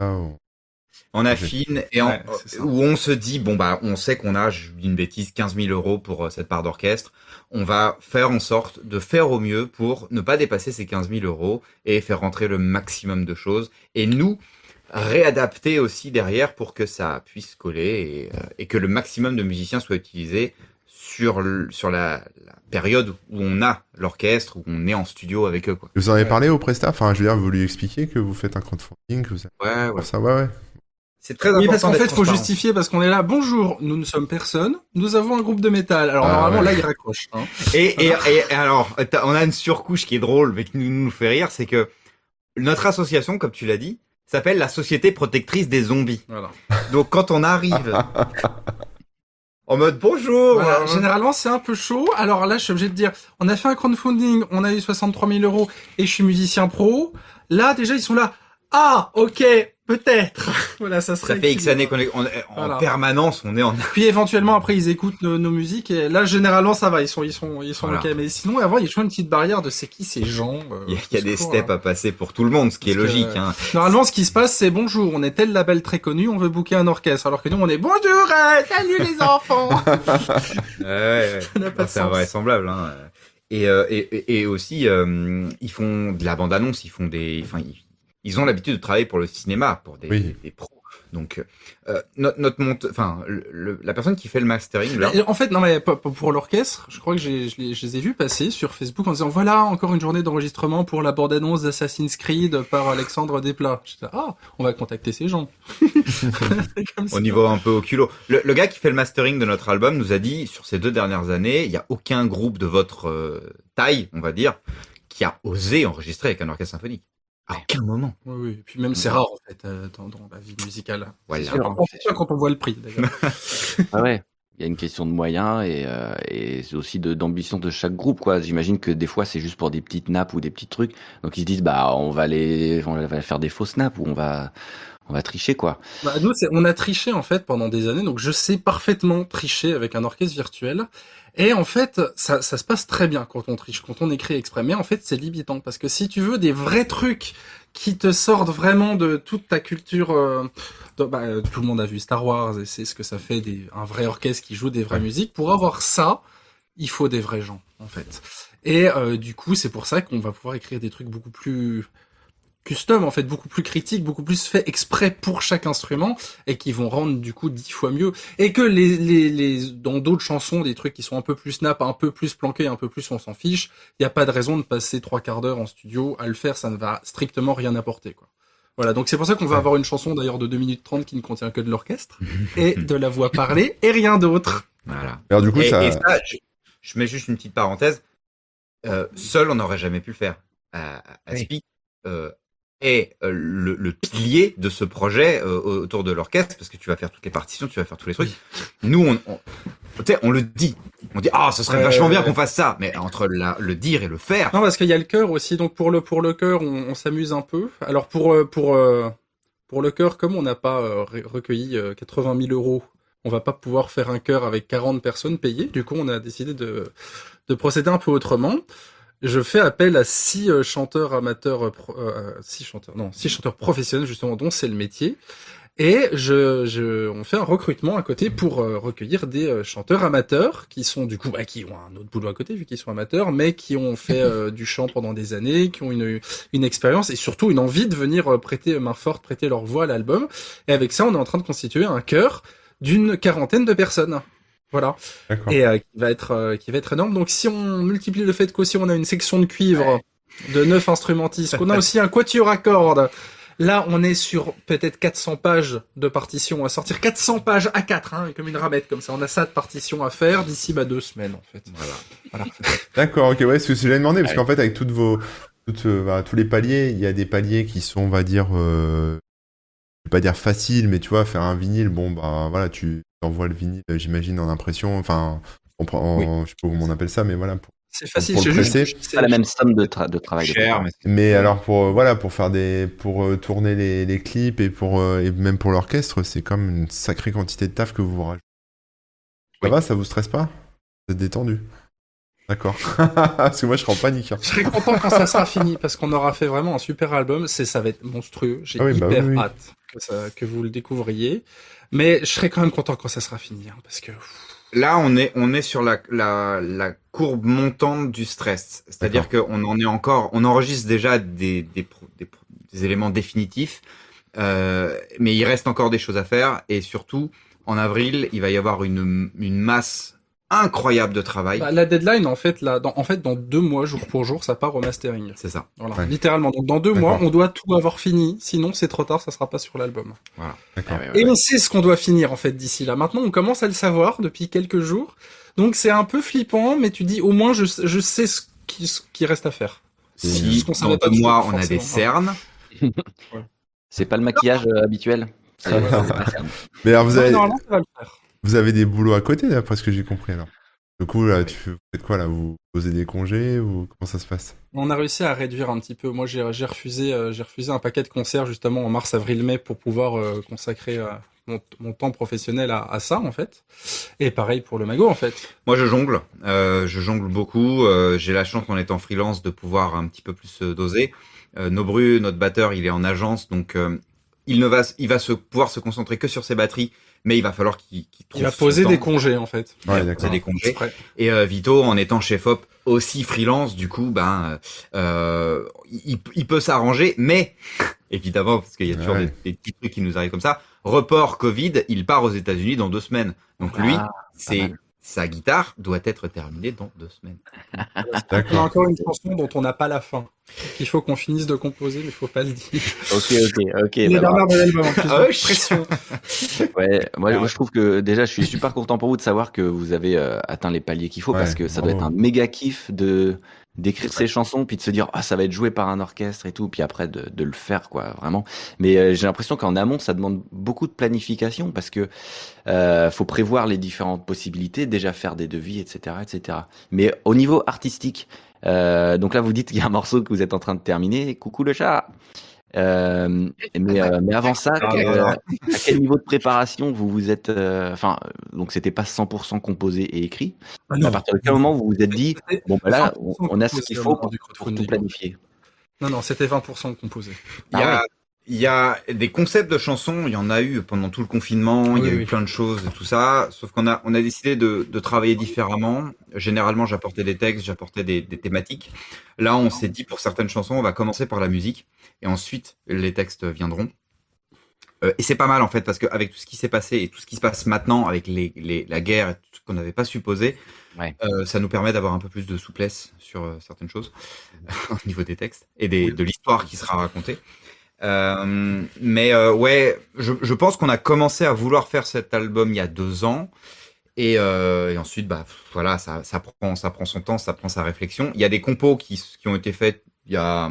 Speaker 1: au-
Speaker 4: On affine et en-
Speaker 3: Ouais,
Speaker 4: où on se dit bon bah on sait qu'on a je dis une bêtise 15 000 euros pour euh, cette part d'orchestre. On va faire en sorte de faire au mieux pour ne pas dépasser ces 15 000 euros et faire rentrer le maximum de choses et nous réadapter aussi derrière pour que ça puisse coller et, euh, et que le maximum de musiciens soit utilisé sur le- sur la, la période où on a l'orchestre où on est en studio avec eux quoi.
Speaker 1: Vous en avez parlé au Presta? Enfin, je veux dire, vous lui expliquez que vous faites un crowdfunding, que vous avez...
Speaker 4: Ouais ouais.
Speaker 1: Ça, ouais, ouais.
Speaker 4: C'est très
Speaker 3: Oui,
Speaker 4: important.
Speaker 3: parce qu'en fait, faut
Speaker 4: transparent.
Speaker 3: justifier parce qu'on est là. Bonjour, nous ne sommes personne. Nous avons un groupe de métal. Alors
Speaker 1: Ah,
Speaker 3: normalement,
Speaker 1: ouais.
Speaker 3: là, il raccroche. Hein.
Speaker 4: Et, et, et, et alors, on a une surcouche qui est drôle, mais qui nous, nous fait rire, c'est que notre association, comme tu l'as dit, s'appelle la Société Protectrice des Zombies.
Speaker 3: Voilà.
Speaker 4: Donc quand on arrive en mode bonjour.
Speaker 3: Voilà,
Speaker 4: euh,
Speaker 3: généralement, c'est un peu chaud. Alors là, je suis obligé de dire, on a fait un crowdfunding, on a eu 63 000 euros et je suis musicien pro. Là, déjà, ils sont là. Ah, ok, peut-être. voilà, ça serait.
Speaker 4: Ça fait X années qu'on est on en
Speaker 3: Voilà.
Speaker 4: permanence, on est en
Speaker 3: Puis éventuellement, après, ils écoutent nos, nos musiques et là, généralement, ça va. Ils sont, ils sont, ils sont
Speaker 4: Voilà.
Speaker 3: ok. Mais sinon, avant, il y a toujours une petite barrière de c'est qui ces gens. euh,
Speaker 4: Il y a, il y a
Speaker 3: au
Speaker 4: des steps
Speaker 3: là.
Speaker 4: à passer pour tout le monde, ce qui est
Speaker 3: que-
Speaker 4: logique. Hein.
Speaker 3: Normalement, ce qui se passe, c'est bonjour, on est tel label très connu, on veut booker un orchestre. Alors que nous, on est bonjour, euh, salut les enfants.
Speaker 4: Ouais, ouais, C'est invraisemblable. Hein. Et, euh, et, et- aussi, euh, ils font de la bande-annonce, ils font des, enfin, ils, ils ont l'habitude de travailler pour le cinéma, pour des,
Speaker 1: Oui.
Speaker 4: des, pros. Donc, euh, notre, notre monte, enfin, la personne qui fait le mastering, là,
Speaker 3: En fait, non mais pour l'orchestre, je crois que j'ai- je, les- je les ai vus passer sur Facebook en disant voilà encore une journée d'enregistrement pour la bande-annonce d'Assassin's Creed par Alexandre Desplat. J'étais ah on va contacter ces gens. Comme ça.
Speaker 4: au niveau un peu au culot. Le, le gars qui fait le mastering de notre album nous a dit, sur ces deux dernières années, il n'y a aucun groupe de votre euh, taille, on va dire, qui a osé enregistrer avec un orchestre symphonique. À aucun moment.
Speaker 3: Oui, oui. Et puis même c'est rare en fait euh, dans, dans la vie musicale. On comprend pas quand on voit le prix d'ailleurs.
Speaker 2: Ah ouais. Il y a une question de moyens et, euh, et c'est aussi d'ambition de chaque groupe quoi. J'imagine que des fois c'est juste pour des petites nappes ou des petits trucs. Donc ils se disent bah on va les on va faire des fausses nappes ou on va on va tricher quoi.
Speaker 3: Bah, nous, c'est- on a triché en fait pendant des années, donc je sais parfaitement tricher avec un orchestre virtuel. Et en fait, ça, ça se passe très bien quand on triche, quand on écrit exprès. Mais en fait, c'est limitant parce que si tu veux des vrais trucs qui te sortent vraiment de toute ta culture, euh, de- bah, euh, tout le monde a vu Star Wars et c'est ce que ça fait des, un vrai orchestre qui joue des vraies musiques. Pour avoir ça, il faut des vrais gens en fait. Et euh, du coup, c'est pour ça qu'on va pouvoir écrire des trucs beaucoup plus custom en fait beaucoup plus critiques, beaucoup plus fait exprès pour chaque instrument et qui vont rendre du coup dix fois mieux et que les les les dans d'autres chansons des trucs qui sont un peu plus snap, un peu plus planqués, un peu plus on s'en fiche, il y a pas de raison de passer trois quarts d'heure en studio à le faire, ça ne va strictement rien apporter quoi. Voilà, donc c'est pour ça qu'on va avoir une chanson d'ailleurs de 2 minutes 30 qui ne contient que de l'orchestre et de la voix parlée et rien d'autre.
Speaker 4: Voilà.
Speaker 1: Alors du coup,
Speaker 4: et,
Speaker 1: ça...
Speaker 4: et ça, je, je mets juste une petite parenthèse. Euh, seul, on n'aurait jamais pu le faire. Euh, Aspi euh, est euh, le, le pilier de ce projet euh, autour de l'orchestre, parce que tu vas faire toutes les partitions, tu vas faire tous les trucs. Nous, on, on, on le dit. On dit, ah, ce serait vachement bien qu'on fasse ça. Mais entre la, le dire et le faire,
Speaker 3: Non, parce qu'il y a le chœur aussi. Donc pour le pour le chœur, on, on s'amuse un peu. Alors pour euh, pour euh, pour le chœur, comme on n'a pas re- recueilli euh, 80 000 euros, on va pas pouvoir faire un chœur avec 40 personnes payées. Du coup, on a décidé de de procéder un peu autrement. Je fais appel à six euh, chanteurs amateurs, euh, pro- euh, six chanteurs, non, six chanteurs professionnels justement, dont c'est le métier. Et je, je, on fait un recrutement à côté pour euh, recueillir des euh, chanteurs amateurs qui sont du coup, bah, qui ont un autre boulot à côté vu qu'ils sont amateurs, mais qui ont fait euh, du chant pendant des années, qui ont une, une expérience et surtout une envie de venir euh, prêter main forte, prêter leur voix à l'album. Et avec ça, on est en train de constituer un chœur d'une quarantaine de personnes. Voilà.
Speaker 1: D'accord.
Speaker 3: Et euh, qui va être euh, qui va être énorme. Donc si on multiplie le fait qu'aussi on a une section de cuivre de neuf instrumentistes, qu'on a aussi un quatuor à cordes. Là, on est sur peut-être 400 pages de partitions à sortir, 400 pages à 4, hein, comme une ramette comme ça. On a ça de partitions à faire d'ici bah, deux semaines en fait.
Speaker 4: voilà.
Speaker 3: Voilà.
Speaker 1: D'accord, ok, ouais, c'est ce que j'allais demander, parce qu'en fait, avec toutes vos, toutes, euh, bah, tous les paliers, il y a des paliers qui sont, on va dire, euh, je vais pas dire faciles, mais tu vois, faire un vinyle, bon, bah, voilà, tu envoies le vinyle, euh, j'imagine, en impression, enfin, on prend, en- je sais pas comment on appelle ça, mais voilà. pour-
Speaker 3: C'est facile, c'est juste.
Speaker 2: pas la même somme de, tra- de travail.
Speaker 4: Cher, mais
Speaker 1: Mais alors, pour, euh, voilà, pour faire des, pour euh, tourner les, les clips et pour, euh, et même pour l'orchestre, c'est comme une sacrée quantité de taf que vous rajoutez. Ça
Speaker 4: Oui.
Speaker 1: va, ça vous stresse pas? Vous êtes détendu? D'accord. Parce que moi, je serais en panique. hein.
Speaker 3: Je serai content quand ça sera fini parce qu'on aura fait vraiment un super album. C'est, ça va être monstrueux. J'ai
Speaker 1: Ah oui, bah
Speaker 3: hyper
Speaker 1: oui, oui.
Speaker 3: hâte que, ça, que vous le découvriez. Mais je serai quand même content quand ça sera fini, hein, parce que
Speaker 4: Là, on est, on est sur la, la, la courbe montante du stress. C'est-à-dire qu'on en est encore, on enregistre déjà des, des, des, des éléments définitifs, euh, mais il reste encore des choses à faire. Et surtout, en avril, il va y avoir une, une masse incroyable de travail.
Speaker 3: bah, la deadline, en fait, là, dans, en fait, dans deux mois, jour pour jour, ça part au mastering.
Speaker 4: C'est ça.
Speaker 3: Voilà,
Speaker 1: Ouais.
Speaker 3: littéralement. Donc dans deux mois, on doit tout avoir fini. Sinon, c'est trop tard, ça sera pas sur l'album.
Speaker 1: D'accord.
Speaker 2: Ouais, ouais,
Speaker 3: Et
Speaker 2: ouais.
Speaker 3: on sait ce qu'on doit finir en fait d'ici là. Maintenant, on commence à le savoir depuis quelques jours. Donc c'est un peu flippant, mais tu dis au moins je, je sais ce qui, ce qui reste à faire.
Speaker 4: Si
Speaker 3: Ce qu'on
Speaker 4: dans deux mois, on a des cernes,
Speaker 2: C'est pas le maquillage euh, habituel. Ça,
Speaker 1: Ouais. Mais alors, vous
Speaker 3: ça va le faire.
Speaker 1: Vous avez des boulots à côté, d'après ce que j'ai compris alors. Du coup, là, tu fais- vous faites quoi là? Vous posez des congés ou comment ça se passe?
Speaker 3: On a réussi à réduire un petit peu. Moi, j'ai j'ai refusé, euh, j'ai refusé un paquet de concerts justement en mars, avril, mai pour pouvoir euh, consacrer euh, mon, mon temps professionnel à, à ça en fait. Et pareil pour le magot en fait.
Speaker 4: Moi, je jongle. Euh, je jongle beaucoup. Euh, J'ai la chance, en étant freelance, de pouvoir un petit peu plus doser. Euh, Nobru, notre batteur, il est en agence, donc euh, il ne va, il va se pouvoir se concentrer que sur ses batteries, mais il va falloir qu'il qu'il trouve
Speaker 3: Il a posé
Speaker 4: temps.
Speaker 3: des congés en fait.
Speaker 4: Il a
Speaker 1: Ouais,
Speaker 4: posé des congés. Et euh, Vito, en étant chef op aussi freelance, du coup, ben, euh, il, il peut s'arranger, mais évidemment, parce qu'il y a toujours
Speaker 1: Ouais.
Speaker 4: des, des petits trucs qui nous arrivent comme ça. Report Covid, il part aux États-Unis dans deux semaines. Donc lui,
Speaker 2: Ah,
Speaker 4: c'est. Sa guitare doit être terminée dans deux semaines.
Speaker 3: On a
Speaker 1: D'accord.
Speaker 3: encore une chanson dont on n'a pas la fin. Il faut qu'on finisse de composer, mais il faut pas le dire.
Speaker 2: Ok, ok, ok.
Speaker 3: Les
Speaker 2: bah,
Speaker 3: Bernard de l'album en plus.
Speaker 4: Ah
Speaker 3: donc
Speaker 4: ouais,
Speaker 3: pression.
Speaker 2: Ouais, moi, moi, je trouve que déjà je suis super content pour vous de savoir que vous avez euh, atteint les paliers qu'il faut
Speaker 1: Ouais,
Speaker 2: parce que ça doit être un méga kiff de d'écrire ces chansons puis de se dire ah ça va être joué par un orchestre et tout puis après de, de le faire quoi vraiment. Mais euh, j'ai l'impression qu'en amont ça demande beaucoup de planification parce que euh, faut prévoir les différentes possibilités déjà faire des devis etc etc mais au niveau artistique euh, donc là vous dites qu'il y a un morceau que vous êtes en train de terminer coucou le chat euh, mais, euh, mais avant ça,
Speaker 4: Ah, non.
Speaker 2: à quel niveau de préparation vous vous êtes, euh, enfin, euh, donc c'était pas 100% composé et écrit.
Speaker 3: Ah
Speaker 2: à partir de quel moment vous vous êtes dit, bon bah là, on,
Speaker 3: 100%
Speaker 2: on a ce qu'il faut pour, tout planifier.
Speaker 3: Non, non, c'était 20% composé.
Speaker 4: Il y,
Speaker 2: Ah
Speaker 4: il y a des concepts de chansons, il y en a eu pendant tout le confinement, il y a
Speaker 3: Oui,
Speaker 4: eu
Speaker 3: oui.
Speaker 4: plein de choses et tout ça, sauf qu'on a, on a décidé de, de travailler différemment. Généralement, j'apportais des textes, j'apportais des, des thématiques. Là, on s'est dit pour certaines chansons, on va commencer par la musique et ensuite les textes viendront. Euh, et c'est pas mal en fait parce qu'avec tout ce qui s'est passé et tout ce qui se passe maintenant avec les, les, la guerre et tout ce qu'on n'avait pas supposé,
Speaker 2: Ouais.
Speaker 4: euh, ça nous permet d'avoir un peu plus de souplesse sur euh, certaines choses au niveau des textes et des, de l'histoire qui sera racontée. Euh, mais euh, ouais, je, je pense qu'on a commencé à vouloir faire cet album il y a deux ans. Et, euh, et ensuite, bah voilà, ça, ça prend, ça prend son temps, ça prend sa réflexion. Il y a des compos qui, qui ont été faites il y a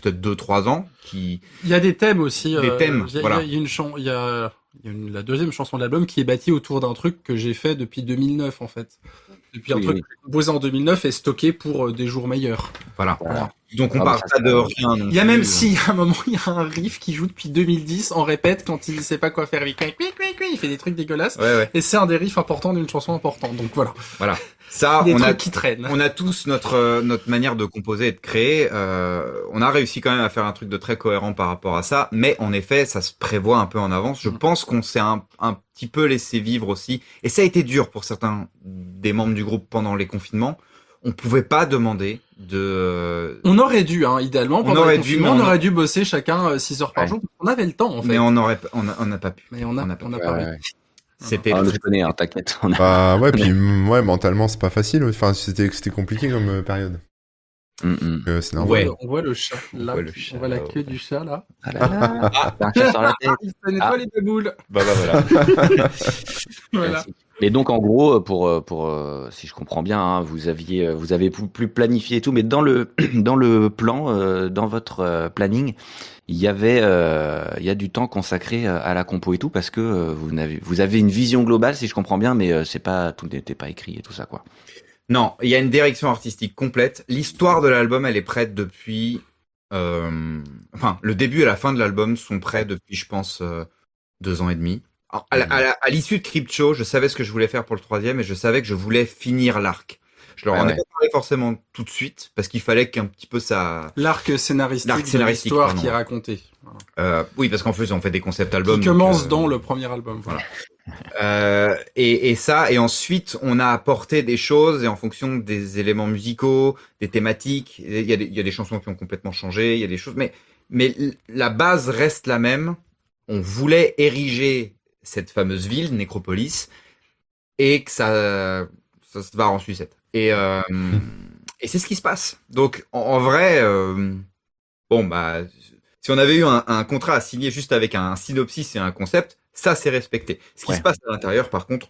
Speaker 4: peut-être deux, trois ans, qui
Speaker 3: Il y a des thèmes aussi.
Speaker 4: Des
Speaker 3: euh,
Speaker 4: thèmes,
Speaker 3: il y a-
Speaker 4: voilà.
Speaker 3: Il y a une chan- il y a, il y a une- la deuxième chanson de l'album qui est bâtie autour d'un truc que j'ai fait depuis 2009 en fait. Depuis un truc
Speaker 2: oui.
Speaker 3: que j'ai composé en 2009 et stocké pour euh, des jours meilleurs.
Speaker 4: voilà.
Speaker 2: Voilà.
Speaker 4: Donc on
Speaker 2: Ah,
Speaker 4: parle
Speaker 2: bah, ça,
Speaker 4: pas de rien. non
Speaker 3: Il y a
Speaker 4: plus.
Speaker 3: même si à un moment il y a un riff qui joue depuis 2010 en répète quand il sait pas quoi faire. Il, il fait des trucs dégueulasses.
Speaker 4: Ouais, ouais.
Speaker 3: Et c'est un des riffs importants d'une chanson importante. Donc voilà,
Speaker 4: Voilà. Ça,
Speaker 3: des
Speaker 4: on
Speaker 3: trucs
Speaker 4: a,
Speaker 3: qui traînent.
Speaker 4: on a tous notre euh, notre manière de composer et de créer. Euh, on a réussi quand même à faire un truc de très cohérent par rapport à ça, mais en effet, ça se prévoit un peu en avance. Je
Speaker 3: Mhm.
Speaker 4: pense qu'on s'est un, un petit peu laissé vivre aussi, et ça a été dur pour certains des membres du groupe pendant les confinements. On pouvait pas demander de,
Speaker 3: On aurait dû, hein, idéalement,
Speaker 4: On aurait dû,
Speaker 3: on
Speaker 4: on
Speaker 3: aurait dû bosser chacun 6 heures par
Speaker 2: Ouais.
Speaker 3: jour. On avait le temps, en fait.
Speaker 4: mais on aurait, on a- on n'a pas pu.
Speaker 3: Mais on a,
Speaker 4: on n'a pas
Speaker 3: on a
Speaker 4: pu.
Speaker 3: pas
Speaker 2: Ouais, ouais.
Speaker 4: C'était
Speaker 2: Ah, je connais, hein, t'inquiète. On a-
Speaker 1: Bah ouais, puis mm, ouais, mentalement c'est pas facile. Enfin, c'était c'était compliqué comme euh, période.
Speaker 2: Mm, mm.
Speaker 1: Donc, euh, c'est
Speaker 3: On
Speaker 1: normal.
Speaker 3: voit,
Speaker 4: Ouais.
Speaker 3: le, on voit le chat, là.
Speaker 4: voit le
Speaker 3: on
Speaker 4: chat,
Speaker 3: voit la queue du chat, là.
Speaker 2: Ah là là. T'as un chat sur la tête.
Speaker 3: Il se nettoie
Speaker 2: Ah.
Speaker 3: les baboules.
Speaker 4: Bah, bah, voilà.
Speaker 3: Voilà.
Speaker 2: Mais donc en gros, pour euh, pour euh, si je comprends bien, hein, vous aviez euh, vous avez plus planifié et tout, mais dans le dans le plan, euh, dans votre euh, planning, il y avait euh, il y a du temps consacré euh, à la compo et tout parce que euh, vous n'avez vous avez une vision globale si je comprends bien, mais euh, c'est pas tout n'était pas écrit et tout ça quoi.
Speaker 4: Non, il y a une direction artistique complète. L'histoire de l'album, elle est prête depuis. euh, enfin, le début et la fin de l'album sont prêts depuis, je pense, euh, deux ans et demi. Alors, à la- à à l'issue de Crypto, je savais ce que je voulais faire pour le troisième et je savais que je voulais finir l'arc. Je leur
Speaker 2: Ouais,
Speaker 4: en ai pas parlé forcément tout de suite parce qu'il fallait qu'un petit peu ça.
Speaker 3: L'arc scénaristique,
Speaker 4: L'arc
Speaker 3: de
Speaker 4: scénaristique,
Speaker 3: l'histoire qui est raconté. Voilà.
Speaker 4: Euh, oui, parce qu'en fait, on fait des concepts albums.
Speaker 3: Qui commence
Speaker 4: euh,
Speaker 3: dans le premier album. Voilà.
Speaker 4: Euh, et, et ça, et ensuite, on a apporté des choses, et en fonction des éléments musicaux, des thématiques, il y a des, il y a des chansons qui ont complètement changé, il y a des choses, mais, mais la base reste la même. On voulait ériger cette fameuse ville, Nécropolis, et que ça, ça se barre en sucette. Et, euh, et c'est ce qui se passe. Donc, en, en vrai, euh, bon, bah, si on avait eu un, un contrat à signer juste avec un synopsis et un concept, ça c'est respecté. Ce qui
Speaker 2: Ouais.
Speaker 4: se passe à l'intérieur, par contre,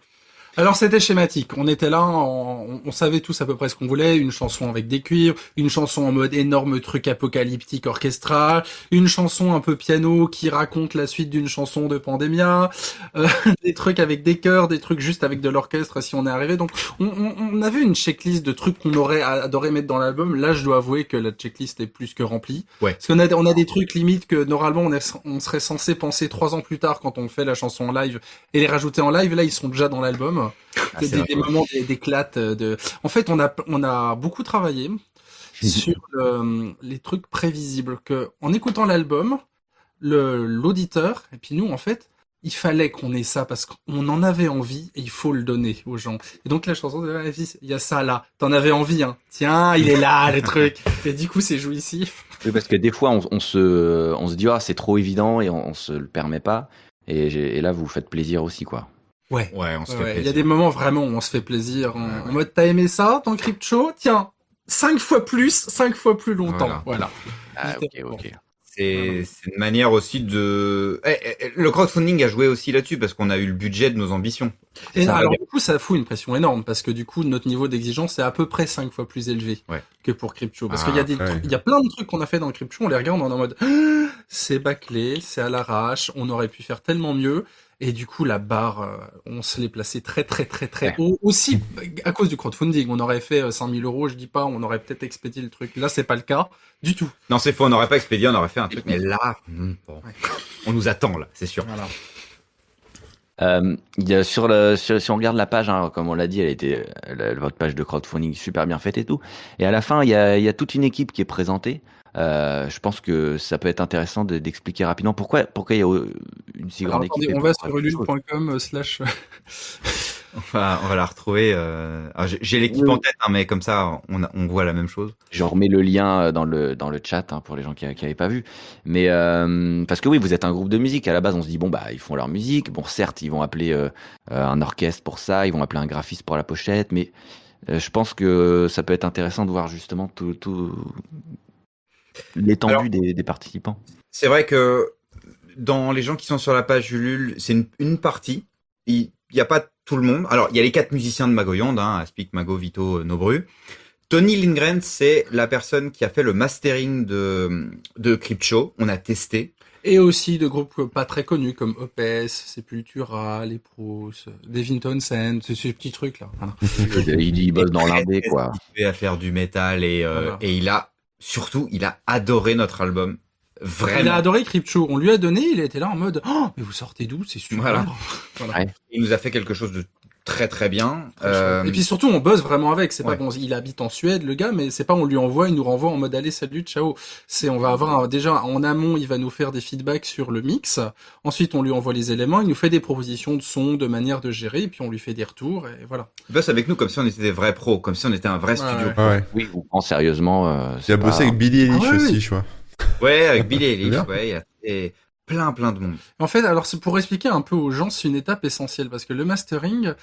Speaker 3: Alors c'était schématique. On était là, on, on savait tous à peu près ce qu'on voulait. Une chanson avec des cuivres, une chanson en mode énorme truc apocalyptique orchestral, une chanson un peu piano qui raconte la suite d'une chanson de Pandemia, euh, des trucs avec des chœurs, des trucs juste avec de l'orchestre si on est arrivé. Donc on, on, on avait une checklist de trucs qu'on aurait adoré mettre dans l'album. Là, je dois avouer que la checklist est plus que remplie.
Speaker 4: Ouais.
Speaker 3: Parce qu'on a, on a des trucs limite que normalement on, est, on serait censé penser trois ans plus tard quand on fait la chanson en live et les rajouter en live. Là, ils sont déjà dans l'album.
Speaker 4: Ah,
Speaker 3: des, moments d'é- d'éclate. euh, De... En fait, on a, on a beaucoup travaillé sur le- les trucs prévisibles. Que en écoutant l'album, l'auditeur et puis nous, en fait, il fallait qu'on ait ça parce qu'on en avait envie et il faut le donner aux gens. Et donc la chanson, de Ah, fils, il y a ça là. T'en avais envie, hein. Tiens, il est là, le truc. Et du coup, c'est jouissif.
Speaker 2: Oui, parce que des fois, on, on se, on se dit, ah, c'est trop évident et on, on se le permet pas. Et, et là, vous vous faites plaisir aussi, quoi.
Speaker 3: Ouais.
Speaker 4: Ouais, on se fait
Speaker 3: Ouais, Il y a
Speaker 4: plaisir.
Speaker 3: des moments vraiment où on se fait plaisir. En, en mode, t'as aimé ça dans Crypt Show? Tiens, cinq fois plus, cinq fois plus longtemps. Voilà.
Speaker 2: Ah, ok, ok.
Speaker 4: C'est c'est une manière aussi de. Eh, eh, eh, le crowdfunding a joué aussi là-dessus parce qu'on a eu le budget de nos ambitions.
Speaker 3: Et alors du coup, ça fout une pression énorme parce que du coup, notre niveau d'exigence est à peu près cinq fois plus élevé
Speaker 4: Ouais.
Speaker 3: que pour Crypto. Parce
Speaker 4: Ah,
Speaker 3: qu'il y a des,
Speaker 1: ouais.
Speaker 3: trucs- il y a plein de trucs qu'on a fait dans Crypto, on les regarde, on est en mode, c'est bâclé, c'est à l'arrache, on aurait pu faire tellement mieux. Et du coup, la barre, euh, on se l'est placé très très très très
Speaker 2: Ouais.
Speaker 3: haut aussi à cause du crowdfunding. On aurait fait euh, 100 000 euros, je dis pas, on aurait peut-être expédié le truc. Là, c'est pas le cas du tout.
Speaker 4: Non, c'est faux, on n'aurait pas expédié, on aurait fait un truc. Mais là, hmm, bon,
Speaker 3: Ouais.
Speaker 4: on nous attend là, c'est sûr.
Speaker 3: Voilà.
Speaker 2: Euh, il y a sur le, sur- si on regarde la page, hein, comme on l'a dit, elle la- votre page de crowdfunding super bien faite et tout. Et à la fin, il y a, il y a toute une équipe qui est présentée. Euh, je pense que ça peut être intéressant de- d'expliquer rapidement pourquoi, pourquoi il y a euh, une si
Speaker 3: Alors,
Speaker 2: grande
Speaker 3: attendez,
Speaker 2: équipe.
Speaker 3: on va sur ulule.com euh, slash.
Speaker 4: On va, on va la retrouver. Euh... alors, j'ai- l'équipe
Speaker 2: Oui.
Speaker 4: en tête, hein, mais comme ça, on, voit la même chose.
Speaker 2: Je remets le lien dans le dans le chat hein, pour les gens qui n'avaient pas vu. Mais euh, parce que oui, vous êtes un groupe de musique. À la base, on se dit bon bah ils font leur musique. Bon certes, ils vont appeler un orchestre pour ça, ils vont appeler un graphiste pour la pochette, mais je pense que ça peut être intéressant de voir justement tout l'étendue des, des participants.
Speaker 4: C'est vrai que dans les gens qui sont sur la page Ulule, c'est une, une partie. Il n'y a pas tout le monde. Alors, il y a les quatre musiciens de Magoyande, hein, Aspic, Mago, Vito, Nobru. Tony Lindgren, c'est la personne qui a fait le mastering de, de Crypt Show. On a testé.
Speaker 3: Et aussi de groupes pas très connus comme Opes, Sepultura, Les Proust, Devin Townsend, c'est ces petits trucs là. Voilà.
Speaker 2: il, il bosse dans l'indé quoi.
Speaker 4: habitué à faire du métal et, euh,
Speaker 3: Voilà.
Speaker 4: et il a, surtout, il a adoré notre album.
Speaker 3: Il
Speaker 4: Vraiment.
Speaker 3: a adoré Crypto. On lui a donné, il était là en mode oh, mais vous sortez d'où? C'est super.
Speaker 4: Voilà.
Speaker 3: Voilà.
Speaker 4: Il nous a fait quelque chose de très très bien. Euh.
Speaker 3: Et puis surtout, on bosse vraiment avec. C'est
Speaker 4: ouais.
Speaker 3: pas bon, il habite en Suède, le gars, mais c'est pas on lui envoie, il nous renvoie en mode allez salut, ciao. C'est on va avoir un- déjà en amont, il va nous faire des feedbacks sur le mix. Ensuite, on lui envoie les éléments, il nous fait des propositions de son, de manière de gérer, et puis on lui fait des retours et voilà.
Speaker 4: il bosse avec nous comme si on était des vrais pros, comme si on était un vrai
Speaker 3: Ouais,
Speaker 4: studio.
Speaker 3: ouais.
Speaker 1: Ah ouais.
Speaker 2: Oui, vous prend sérieusement. Euh,
Speaker 1: Il a
Speaker 2: c'est
Speaker 1: bossé
Speaker 2: pas-
Speaker 1: avec Billy Eilish
Speaker 3: Ah
Speaker 1: aussi,
Speaker 3: oui.
Speaker 1: je crois.
Speaker 4: Ouais, avec Billy Eilish, ouais, et plein plein de monde.
Speaker 3: En fait, alors c'est pour expliquer un peu aux gens, c'est une étape essentielle parce que le mastering,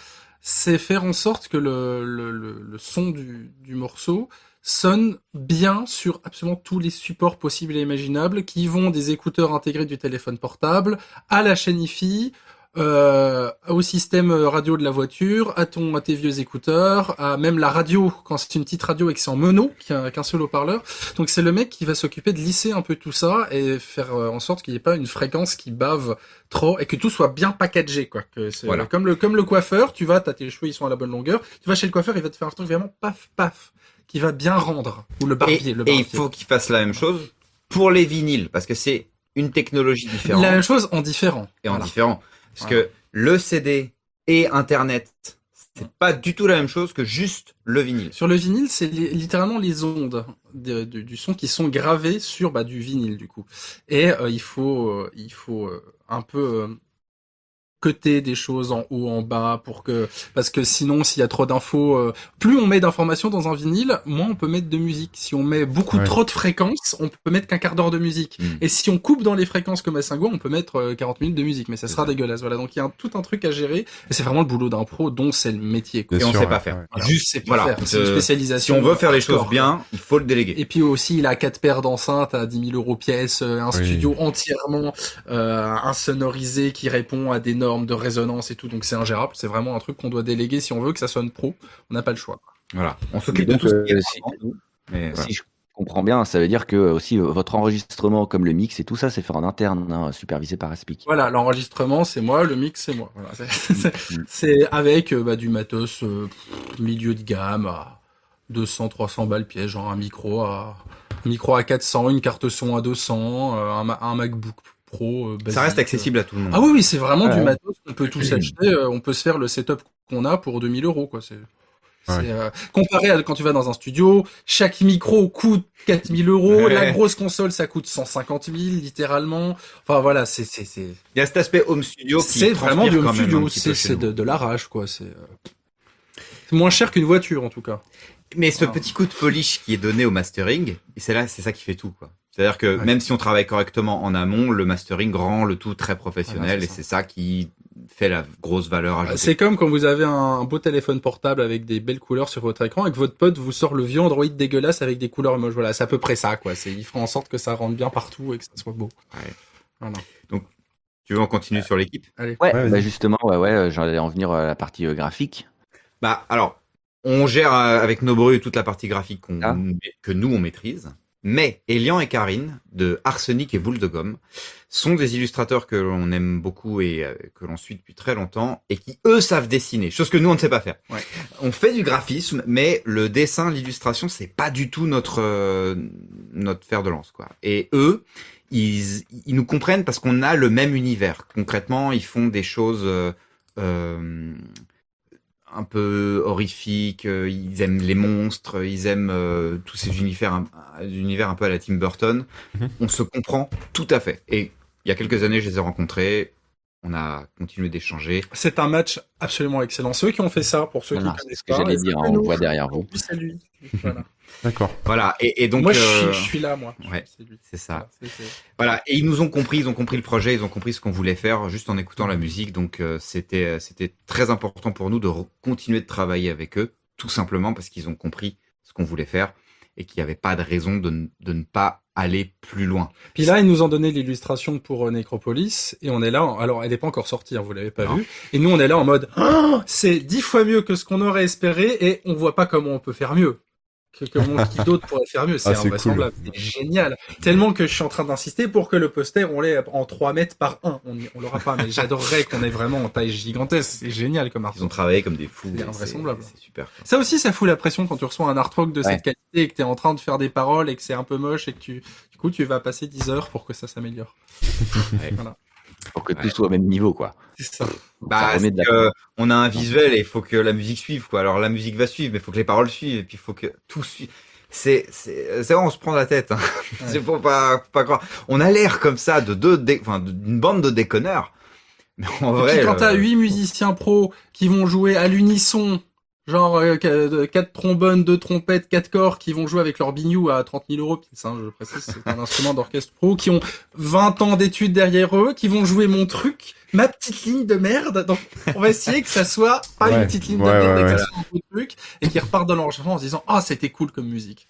Speaker 3: c'est faire en sorte que le, son du, du morceau sonne bien sur absolument tous les supports possibles et imaginables, qui vont des écouteurs intégrés du téléphone portable à la chaîne IFI, euh, au système radio de la voiture, à ton, à tes vieux écouteurs, à même la radio quand c'est une petite radio et que c'est en mono, qu'un seul haut-parleur. Donc c'est le mec qui va s'occuper de lisser un peu tout ça et faire euh, en sorte qu'il n'y ait pas une fréquence qui bave trop et que tout soit bien packagé quoi. Que
Speaker 4: Voilà.
Speaker 3: comme le comme le coiffeur, tu vas, t'as tes cheveux ils sont à la bonne longueur, tu vas chez le coiffeur, il va te faire un truc vraiment paf paf qui va bien rendre ou le
Speaker 4: Et,
Speaker 3: barbier, le
Speaker 4: et il
Speaker 3: barbier.
Speaker 4: faut qu'il fasse la même chose pour les vinyles parce que c'est une technologie différente
Speaker 3: la même chose en différent.
Speaker 4: et en
Speaker 3: Voilà.
Speaker 4: différent. Parce que le CD et Internet, c'est pas du tout la même chose que juste le vinyle.
Speaker 3: Sur le vinyle, c'est li- littéralement les ondes de- de- du son qui sont gravées sur bah, du vinyle du coup. Et euh, il faut, euh, il faut euh, un peu coter des choses en haut, en bas, pour que parce que sinon, s'il y a trop d'infos, euh, plus on met d'informations dans un vinyle, moins on peut mettre de musique. Si on met beaucoup
Speaker 1: Ouais.
Speaker 3: trop de fréquences, on peut mettre qu'un quart d'heure de musique.
Speaker 4: Mm.
Speaker 3: Et si on coupe dans les fréquences comme à Singo, on peut mettre euh, 40 minutes de musique, mais ça sera
Speaker 4: ça.
Speaker 3: dégueulasse. Voilà, donc il y a un- tout un truc à gérer. Et c'est vraiment le boulot d'un pro, dont c'est le métier. Quoi.
Speaker 4: Et on
Speaker 1: sûr,
Speaker 4: sait pas faire.
Speaker 1: ouais.
Speaker 3: Voilà,
Speaker 4: Juste,
Speaker 3: c'est
Speaker 4: voilà.
Speaker 3: faire. C'est une
Speaker 4: Euh, Si
Speaker 3: spécialisation.
Speaker 4: on veut faire les choses bien, il faut le déléguer.
Speaker 3: et puis aussi, il a quatre paires d'enceintes à 10 000 euros pièce, euh, un
Speaker 1: Oui.
Speaker 3: studio entièrement euh, insonorisé qui répond à des normes normes, de résonance et tout, donc c'est ingérable. C'est vraiment un truc qu'on doit déléguer si on veut que ça sonne pro. On n'a pas le choix.
Speaker 4: Voilà. On s'occupe de tout ce qui est
Speaker 2: si-
Speaker 4: vraiment, mais voilà.
Speaker 2: Si je comprends bien, ça veut dire que aussi euh, votre enregistrement comme le mix et tout ça, c'est fait en interne, hein, supervisé par Aspic.
Speaker 3: Voilà, l'enregistrement c'est moi, le mix c'est moi. Voilà, c'est- c'est- avec euh, bah, du matos euh, milieu de gamme à 200, 300 balles pièce, genre un micro à un micro à 400, une carte son à 200, euh, un, un MacBook Pro. euh,
Speaker 4: Ça reste accessible à tout le monde.
Speaker 3: Ah oui, oui, c'est vraiment
Speaker 2: Ouais.
Speaker 3: du matos qu'on peut tous acheter. euh, on peut se faire le setup qu'on a pour 2000 euros, quoi. C'est, c'est,
Speaker 1: Ouais.
Speaker 3: euh, comparé à quand tu vas dans un studio, chaque micro coûte 4000 euros,
Speaker 4: Ouais.
Speaker 3: la grosse console ça coûte 150 000 littéralement. Enfin voilà, c'est c'est c'est
Speaker 4: Il y a cet aspect home studio qui
Speaker 3: c'est vraiment du home studio, c'est de, de l'arrache quoi. C'est euh, moins cher qu'une voiture en tout cas.
Speaker 4: Mais ce
Speaker 3: Ah.
Speaker 4: petit coup de polish qui est donné au mastering, c'est là, c'est ça qui fait tout, quoi. C'est-à-dire que
Speaker 3: Ouais.
Speaker 4: même si on travaille correctement en amont, le mastering rend le tout très professionnel
Speaker 3: Voilà, c'est
Speaker 4: et
Speaker 3: ça.
Speaker 4: c'est ça qui fait la grosse valeur ajoutée.
Speaker 3: C'est comme quand vous avez un beau téléphone portable avec des belles couleurs sur votre écran et que votre pote vous sort le vieux Android dégueulasse avec des couleurs moches. Voilà, c'est à peu près ça quoi. C'est il fera en sorte que ça rentre bien partout et que ça soit beau.
Speaker 4: Ouais.
Speaker 3: Voilà.
Speaker 4: Tu veux on continue sur l'équipe?
Speaker 3: Allez.
Speaker 2: Ouais,
Speaker 1: Ouais,
Speaker 2: bah justement, ouais, ouais, euh, j'allais en venir à la partie euh, graphique.
Speaker 4: Bah alors, on gère euh, avec Nobru toute la partie graphique qu'on-
Speaker 2: Ah.
Speaker 4: que nous on maîtrise. Mais Elian et Karine de Arsenic et Boule de Gomme sont des illustrateurs que l'on aime beaucoup et euh, que l'on suit depuis très longtemps et qui eux savent dessiner, chose que nous on ne sait pas faire.
Speaker 3: Ouais.
Speaker 4: On fait du graphisme, mais le dessin, l'illustration, c'est pas du tout notre euh, notre fer de lance quoi. Et eux, ils ils nous comprennent parce qu'on a le même univers. Concrètement, ils font des choses euh, euh, un peu horrifiques, euh, ils aiment les monstres, ils aiment euh, tous ces univers, un, univers un peu à la Tim Burton.
Speaker 1: Mhm.
Speaker 4: On se comprend tout à fait. Et il y a quelques années, je les ai rencontrés, on a continué d'échanger.
Speaker 3: C'est un match absolument excellent. Ceux qui ont fait ça, pour ceux
Speaker 2: Voilà,
Speaker 3: qui connaissent
Speaker 2: ce que
Speaker 3: pas,
Speaker 2: j'allais dire, on voit derrière vous.
Speaker 3: Lui. Voilà.
Speaker 1: D'accord.
Speaker 4: Voilà. Et, et donc,
Speaker 3: moi, je,
Speaker 4: euh,
Speaker 3: suis, je suis là, moi.
Speaker 4: ouais.
Speaker 3: C'est
Speaker 4: ça.
Speaker 3: Voilà,
Speaker 4: et ils nous ont compris, ils ont compris le projet, ils ont compris ce qu'on voulait faire juste en écoutant la musique. Donc euh, c'était euh, c'était très important pour nous de continuer de travailler avec eux, tout simplement parce qu'ils ont compris ce qu'on voulait faire et qu'il n'y avait pas de raison de, ne- de ne pas aller plus loin.
Speaker 3: Puis là, ils nous ont donné l'illustration pour euh, Necropolis et on est là. en- Alors, elle n'est pas encore sortie, hein, vous l'avez pas
Speaker 4: Non.
Speaker 3: vu. Et nous, on est là en mode, Ah, c'est dix fois mieux que ce qu'on aurait espéré et on voit pas comment on peut faire mieux. Que, comment qui d'autre pourrait faire mieux C'est
Speaker 1: Ah, c'est
Speaker 3: invraisemblable. C'est génial. Tellement que je suis en train d'insister pour que le poster, on l'ait en 3 mètres par 1. On, l'aura pas, mais j'adorerais qu'on ait vraiment en taille gigantesque. C'est génial comme
Speaker 4: Ils ont
Speaker 3: artwork.
Speaker 4: travaillé comme des fous.
Speaker 3: C'est invraisemblable.
Speaker 4: C'est super.
Speaker 3: Ça aussi, ça fout la pression quand tu reçois un artwork de
Speaker 2: Ouais.
Speaker 3: cette qualité et que tu es en train de faire des paroles et que c'est un peu moche et que tu, du coup, tu vas passer 10 heures pour que ça s'améliore.
Speaker 4: Ouais.
Speaker 3: Voilà.
Speaker 2: Pour que
Speaker 4: Ouais.
Speaker 2: tout soit au même niveau, quoi.
Speaker 3: C'est ça.
Speaker 2: Ça
Speaker 4: Bah,
Speaker 2: la-
Speaker 4: que on a un visuel et il faut que la musique suive quoi. Alors la musique va suivre, mais il faut que les paroles suivent et puis il faut que tout suive. C'est c'est c'est vrai, on se prend la tête. Hein. C'est faut pas faut pas croire. On a l'air comme ça de deux dé- enfin d'une bande de déconneurs. Mais en
Speaker 3: Et
Speaker 4: vrai,
Speaker 3: puis quand t'as
Speaker 4: euh,
Speaker 3: huit musiciens pros qui vont jouer à l'unisson, genre euh, qu- quatre trombones, deux trompettes, quatre corps, qui vont jouer avec leur bignou à 30 000 euros, c'est ça, je précise, c'est un instrument d'orchestre pro, qui ont 20 ans d'études derrière eux, qui vont jouer mon truc, ma petite ligne de merde. Donc on va essayer que ça soit pas
Speaker 1: Ouais.
Speaker 3: une petite ligne de
Speaker 1: Ouais,
Speaker 3: merde,
Speaker 1: ouais,
Speaker 3: et que ça soit un beau truc, et qu'ils repartent de l'enregistrement en se disant ah c'était cool comme musique.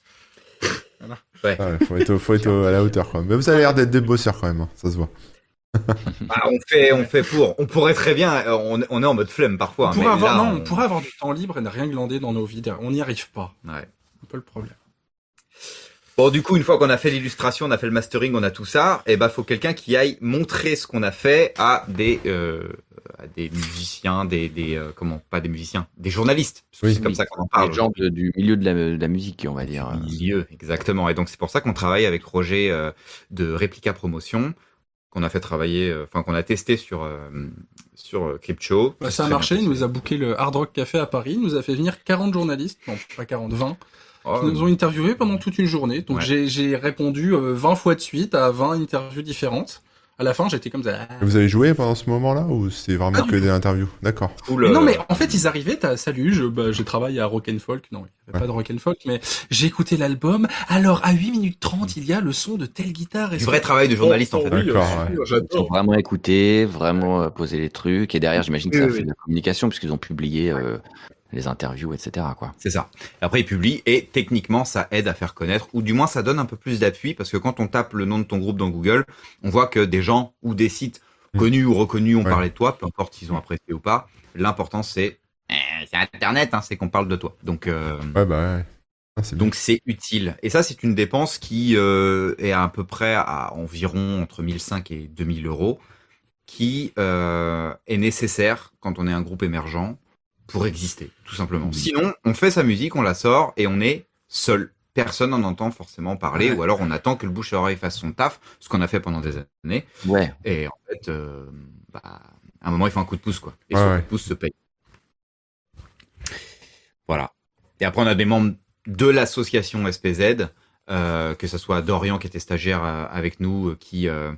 Speaker 1: Ouais, faut être, au- faut être au- à la hauteur, quoi. Mais vous avez l'air d'être des bosseurs, quand même. hein, Ça se voit.
Speaker 4: bah, on fait on fait pour. On pourrait très bien. euh, On, on est en mode flemme parfois.
Speaker 3: On
Speaker 4: hein,
Speaker 3: pourrait
Speaker 4: mais
Speaker 3: avoir
Speaker 4: là,
Speaker 3: non, on pourrait avoir du temps libre et ne rien glander dans nos vies. On n'y arrive pas.
Speaker 4: Ouais.
Speaker 3: C'est un peu le problème.
Speaker 4: Bon, du coup, une fois qu'on a fait l'illustration, on a fait le mastering, on a tout ça, et bah faut quelqu'un qui aille montrer ce qu'on a fait à des euh, à des musiciens, des des euh, comment pas des musiciens, des journalistes.
Speaker 1: Oui.
Speaker 4: c'est comme ça qu'on en parle.
Speaker 2: Les gens de- du milieu de la, de la musique, on va dire. euh.
Speaker 4: milieu, exactement. Et donc c'est pour ça qu'on travaille avec Roger euh, de Replica Promotion, qu'on a fait travailler, euh, enfin qu'on a testé sur euh, sur euh, Crypto.
Speaker 3: Bah, ça a marché, il nous a booké le Hard Rock Café à Paris, il nous a fait venir 40 journalistes, non pas 40, 20,
Speaker 4: Oh,
Speaker 3: qui nous ont interviewés pendant toute une journée. Donc
Speaker 4: Ouais.
Speaker 3: j'ai j'ai répondu euh, 20 fois de suite à 20 interviews différentes. À la fin, j'étais comme ça.
Speaker 1: Vous avez joué pendant ce moment-là ou c'est vraiment
Speaker 3: du
Speaker 1: que des interviews D'accord.
Speaker 3: non, mais en fait, ils arrivaient, t'as, salut, je, bah, je travaille à Rock and Folk. Non, il n'y avait
Speaker 1: Ouais.
Speaker 3: pas de Rock and Folk, mais j'ai écouté l'album. Alors, à 8 minutes 30, il y a le son de telle guitare. et
Speaker 4: du vrai travail de journaliste en
Speaker 3: Oh,
Speaker 4: fait.
Speaker 3: oui,
Speaker 1: D'accord, ouais.
Speaker 2: Ils ont vraiment écouté, vraiment euh, posé les trucs. Et derrière, j'imagine que
Speaker 4: Oui,
Speaker 2: ça a fait
Speaker 4: oui.
Speaker 2: de la communication, puisqu'ils ont publié euh, les interviews, etc. Quoi.
Speaker 4: C'est ça. Après, il publie et techniquement, ça aide à faire connaître, ou du moins, ça donne un peu plus d'appui parce que quand on tape le nom de ton groupe dans Google, on voit que des gens ou des sites connu ou reconnu, on
Speaker 1: Ouais.
Speaker 4: parlait de toi, peu importe s'ils ont apprécié ou pas. L'important c'est eh, c'est Internet, hein, c'est qu'on parle de toi. Donc euh,
Speaker 1: Ouais, bah ouais. Ah,
Speaker 4: donc c'est utile. Et ça, c'est une dépense qui euh, est à peu près à environ entre 1005 et 2000 euros, qui euh, est nécessaire quand on est un groupe émergent pour exister, tout simplement. Sinon, on fait sa musique, on la sort et on est seul. Personne n'en entend forcément parler,
Speaker 3: Ouais.
Speaker 4: ou alors on attend que le bouche à oreille fasse son taf, ce qu'on a fait pendant des années.
Speaker 2: Ouais.
Speaker 4: Et en fait, euh, bah, à un moment, il faut un coup de pouce, quoi. Et
Speaker 1: Ouais,
Speaker 4: ce
Speaker 1: ouais.
Speaker 4: coup de pouce se paye. Voilà. Et après, on a des membres de l'association SPZ, euh, que ce soit Dorian qui était stagiaire euh, avec nous, qui euh,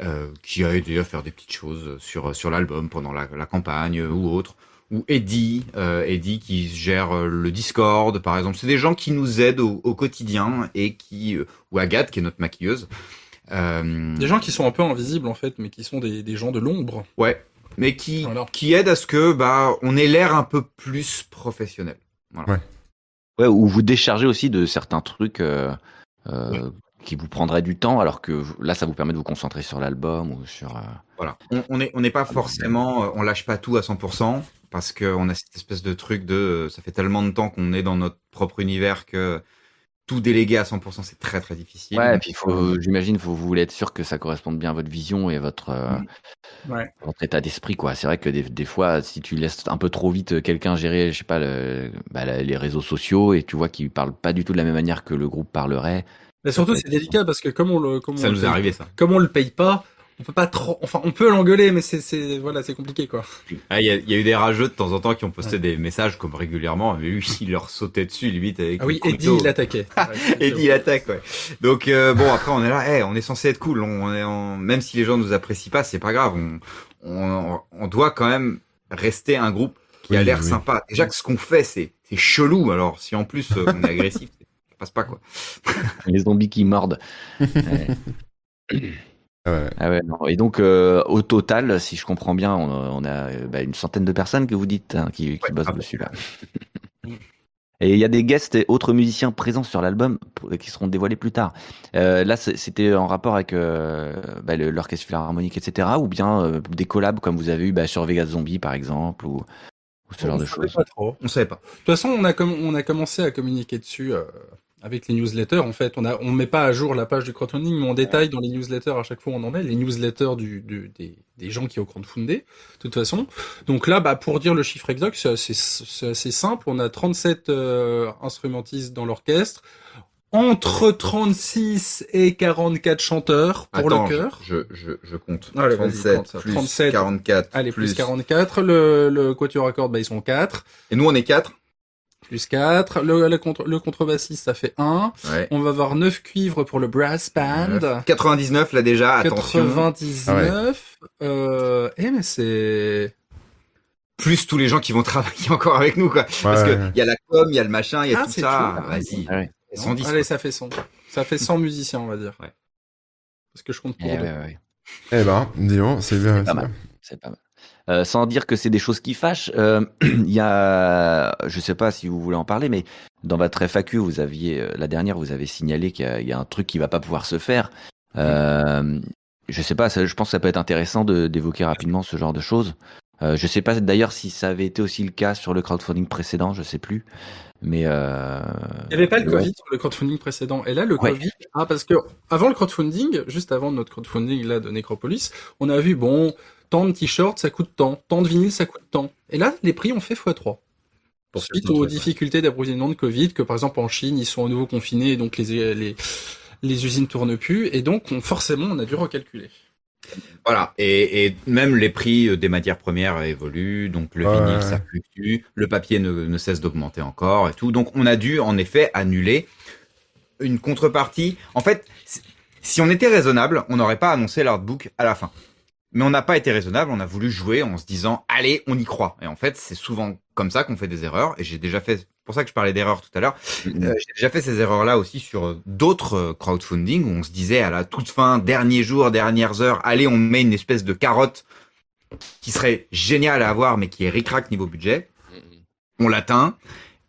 Speaker 4: euh, qui a aidé à faire des petites choses sur sur l'album pendant la, la campagne ou autre. Ou Eddie, euh, Eddie qui gère euh, le Discord, par exemple. C'est des gens qui nous aident au, au quotidien et qui, euh, ou Agathe qui est notre maquilleuse. Euh,
Speaker 3: Des gens qui sont un peu invisibles en fait, mais qui sont des, des gens de l'ombre.
Speaker 4: Ouais, mais qui
Speaker 3: Voilà.
Speaker 4: qui aide à ce que bah on ait l'air un peu plus professionnel.
Speaker 2: Ouais, ou vous déchargez aussi de certains trucs euh, euh, qui vous prendraient du temps, alors que là, ça vous permet de vous concentrer sur l'album ou sur. euh,
Speaker 4: Voilà. On on est on n'est pas forcément, euh, on lâche pas tout à 100% parce que on a cette espèce de truc de, euh, ça fait tellement de temps qu'on est dans notre propre univers que tout déléguer à 100% c'est très très difficile.
Speaker 2: Ouais, et puis il faut, j'imagine, faut vous voulez être sûr que ça corresponde bien à votre vision et à votre, euh,
Speaker 3: Ouais.
Speaker 2: votre état d'esprit, quoi. C'est vrai que des, des fois, si tu laisses un peu trop vite quelqu'un gérer, je sais pas, le, bah, les réseaux sociaux et tu vois qu'il parle pas du tout de la même manière que le groupe parlerait.
Speaker 3: Mais surtout, c'est délicat parce que comme on le, comme
Speaker 4: ça
Speaker 3: on
Speaker 4: nous
Speaker 3: le
Speaker 4: est
Speaker 3: paye-
Speaker 4: arrivé ça.
Speaker 3: comme on le paye pas, on peut pas trop, enfin, on peut l'engueuler, mais c'est, c'est, voilà, c'est compliqué quoi.
Speaker 4: Ah, Il y, a, y a eu des rageux de temps en temps qui ont posté des messages comme régulièrement, mais lui il leur sautait dessus limite avec
Speaker 3: Ah oui,
Speaker 4: le
Speaker 3: Eddie, il attaquait.
Speaker 4: Eddie il attaque, ouais. Donc euh, bon, après on est là, hey, on est censé être cool. On est en... même si les gens nous apprécient pas, c'est pas grave. On, on, on doit quand même rester un groupe qui a l'air
Speaker 1: oui.
Speaker 4: sympa. Déjà que ce qu'on fait, c'est c'est chelou. Alors si en plus euh, on est agressif, ça passe pas quoi.
Speaker 2: Les zombies qui mordent. Ouais.
Speaker 1: Ah ouais.
Speaker 2: Ah ouais, non. Et donc, euh, au total, si je comprends bien, on, a- on a euh, bah, une centaine de personnes que vous dites hein, qui, qui
Speaker 4: Ouais,
Speaker 2: bossent
Speaker 4: ah
Speaker 2: dessus là. Et il y a des guests et autres musiciens présents sur l'album qui seront dévoilés plus tard. Euh, là, c'était en rapport avec euh, bah, l'orchestre philharmonique, etc. Ou bien euh, des collabs comme vous avez eu bah, sur Vegas Zombie, par exemple, ou, ou ce genre de choses.
Speaker 3: Pas trop.
Speaker 4: On savait pas.
Speaker 3: De toute façon, on a, com- on a commencé à communiquer dessus euh, avec les newsletters. En fait, on a, on met pas à jour la page du crowdfunding, mais on détaille dans les newsletters à chaque fois où on en est, les newsletters du, du- des, des gens qui ont crowdfundé, de toute façon. Donc là, bah, pour dire le chiffre exact, c'est assez, c'est assez simple. On a 37 euh, instrumentistes dans l'orchestre, entre 36 et 44 chanteurs pour
Speaker 4: Attends,
Speaker 3: le chœur.
Speaker 4: Je, je, je compte.
Speaker 3: Allez, vas-y,
Speaker 4: 37
Speaker 3: compte
Speaker 4: plus
Speaker 3: 37.
Speaker 4: 44
Speaker 3: Allez, plus, 44. Le, le quatuor à cordes, bah, ils sont 4.
Speaker 4: Et nous on est 4
Speaker 3: Plus 4. Le, le, contre, le contrebassiste, ça fait 1.
Speaker 4: Ouais.
Speaker 3: On va avoir 9 cuivres pour le brass band.
Speaker 4: 99 là déjà. Attention.
Speaker 3: 99. Euh, eh, mais c'est...
Speaker 4: Plus tous les gens qui vont travailler encore avec nous quoi. Parce
Speaker 1: Ouais,
Speaker 4: que
Speaker 1: ouais.
Speaker 4: il y a la com, il y a le machin, il y a
Speaker 3: Ah,
Speaker 4: tout
Speaker 3: c'est
Speaker 4: ça. Vas-y.
Speaker 2: Ah ouais.
Speaker 4: 110.
Speaker 3: Allez, ça fait 100. Ça fait 100 musiciens, on va dire.
Speaker 4: Ouais.
Speaker 3: Parce que je compte pour
Speaker 2: Eh
Speaker 3: deux.
Speaker 2: ouais, ouais.
Speaker 1: Eh ben, disons, c'est bien.
Speaker 2: pas
Speaker 1: c'est
Speaker 2: mal.
Speaker 1: bien.
Speaker 2: C'est pas mal. Euh, sans dire que c'est des choses qui fâchent, euh, il y a, je sais pas si vous voulez en parler, mais dans votre FAQ, vous aviez euh, la dernière, vous avez signalé qu'il y, a- il y a un truc qui va pas pouvoir se faire. Euh, je sais pas, ça- je pense que ça peut être intéressant d'évoquer rapidement ce genre de choses. Euh, je sais pas d'ailleurs si ça avait été aussi le cas sur le crowdfunding précédent, je sais plus. Mais euh,
Speaker 3: Il n'y avait pas le
Speaker 2: ouais.
Speaker 3: Covid sur le crowdfunding précédent. Et là, le
Speaker 2: Ouais.
Speaker 3: Covid, ah, parce que avant le crowdfunding, juste avant notre crowdfunding là de Necropolis, on a vu, bon, tant de t-shirts, ça coûte tant, tant de vinyles, ça coûte tant. Et là, les prix ont fait x3.
Speaker 4: Pour
Speaker 3: Suite aux
Speaker 4: trucs, ouais.
Speaker 3: difficultés d'approvisionnement de Covid, que par exemple en Chine, ils sont à nouveau confinés, et donc les, les, les usines tournent plus, et donc on- forcément, on a dû recalculer.
Speaker 4: Voilà, et, et même les prix euh, des matières premières évoluent, donc le
Speaker 1: Ouais,
Speaker 4: vinyle ça fluctue, le papier ne, ne cesse d'augmenter encore et tout. Donc on a dû en effet annuler une contrepartie. En fait, si- si on était raisonnable, on n'aurait pas annoncé l'artbook à la fin. Mais on n'a pas été raisonnable, on a voulu jouer en se disant allez, on y croit. Et en fait, c'est souvent comme ça qu'on fait des erreurs. Et j'ai déjà fait, c'est pour ça que je parlais d'erreurs tout à l'heure. Euh, j'ai déjà fait ces erreurs-là aussi sur d'autres euh, crowdfunding où on se disait à la toute fin, dernier jour, dernières heures, allez, on met une espèce de carotte qui serait géniale à avoir mais qui est ricrac niveau budget. On l'atteint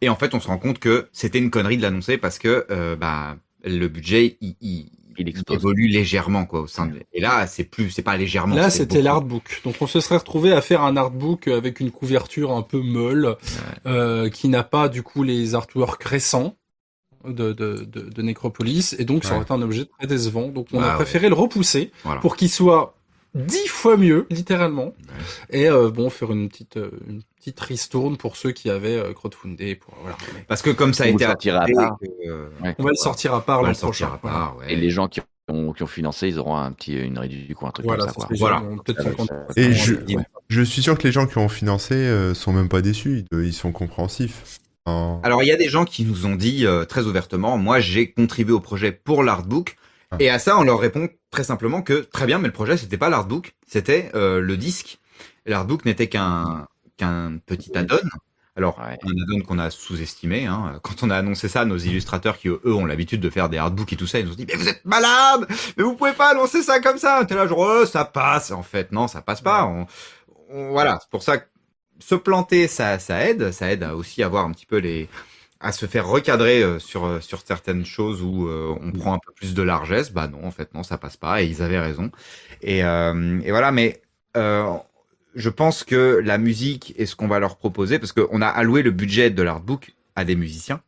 Speaker 4: et en fait on se rend compte que c'était une connerie de l'annoncer parce que euh, bah le budget il, il,
Speaker 2: Il explose.
Speaker 4: évolue légèrement quoi au sein de... Et là, c'est plus, c'est pas légèrement.
Speaker 3: Là, c'était l'artbook. Donc, on se serait retrouvé à faire un artbook avec une couverture un peu molle, euh, qui n'a pas du coup les artworks récents de, de, de, de Necropolis, et donc ça
Speaker 1: Ouais.
Speaker 3: aurait été un objet très décevant. Donc, on a
Speaker 4: ouais.
Speaker 3: préféré le repousser
Speaker 4: Voilà.
Speaker 3: pour qu'il soit dix fois mieux, littéralement. Et euh, bon, faire une petite euh, une petite ristourne pour ceux qui avaient euh, crowdfundé. Pour voilà.
Speaker 4: Parce que comme ça a
Speaker 2: Vous
Speaker 4: été
Speaker 2: le sortirez à part.
Speaker 4: euh,
Speaker 2: Ouais.
Speaker 3: on va le sortir à part
Speaker 4: on va
Speaker 3: l'an
Speaker 4: le sortir
Speaker 3: prochain.
Speaker 4: à part, ouais.
Speaker 2: Et les gens qui ont, qui ont financé, ils auront un petit, une réduction ou un truc
Speaker 3: Voilà,
Speaker 2: comme ça, quoi.
Speaker 4: Voilà.
Speaker 3: Peut-être
Speaker 2: Ça va,
Speaker 3: 50.
Speaker 2: ça-
Speaker 1: Et je,
Speaker 3: ouais.
Speaker 1: je suis sûr que les gens qui ont financé euh, sont même pas déçus, ils, ils sont compréhensifs.
Speaker 4: Alors il y a des gens qui nous ont dit euh, très ouvertement, moi j'ai contribué au projet pour l'artbook.
Speaker 1: Ah.
Speaker 4: Et à ça, on leur répond très simplement que très bien, mais le projet c'était pas l'artbook, c'était euh, le disque. L'artbook n'était qu'un qu'un petit add-on. Alors
Speaker 2: Ouais.
Speaker 4: un add-on qu'on a sous-estimé. Hein. Quand on a annoncé ça, nos illustrateurs qui eux ont l'habitude de faire des artbooks et tout ça, ils nous ont dit mais vous êtes malade, mais vous pouvez pas annoncer ça comme ça. T'es là genre oh, ça passe. En fait non, ça passe pas. On, on- voilà, c'est pour ça que se planter, ça, ça aide. Ça aide à aussi avoir un petit peu les, à se faire recadrer euh, sur euh, sur certaines choses où euh, on prend un peu plus de largesse. Bah non, en fait non, ça passe pas. Et ils avaient raison. Et, et voilà, mais je pense que la musique est ce qu'on va leur proposer parce qu'on a alloué le budget de l'artbook à des musiciens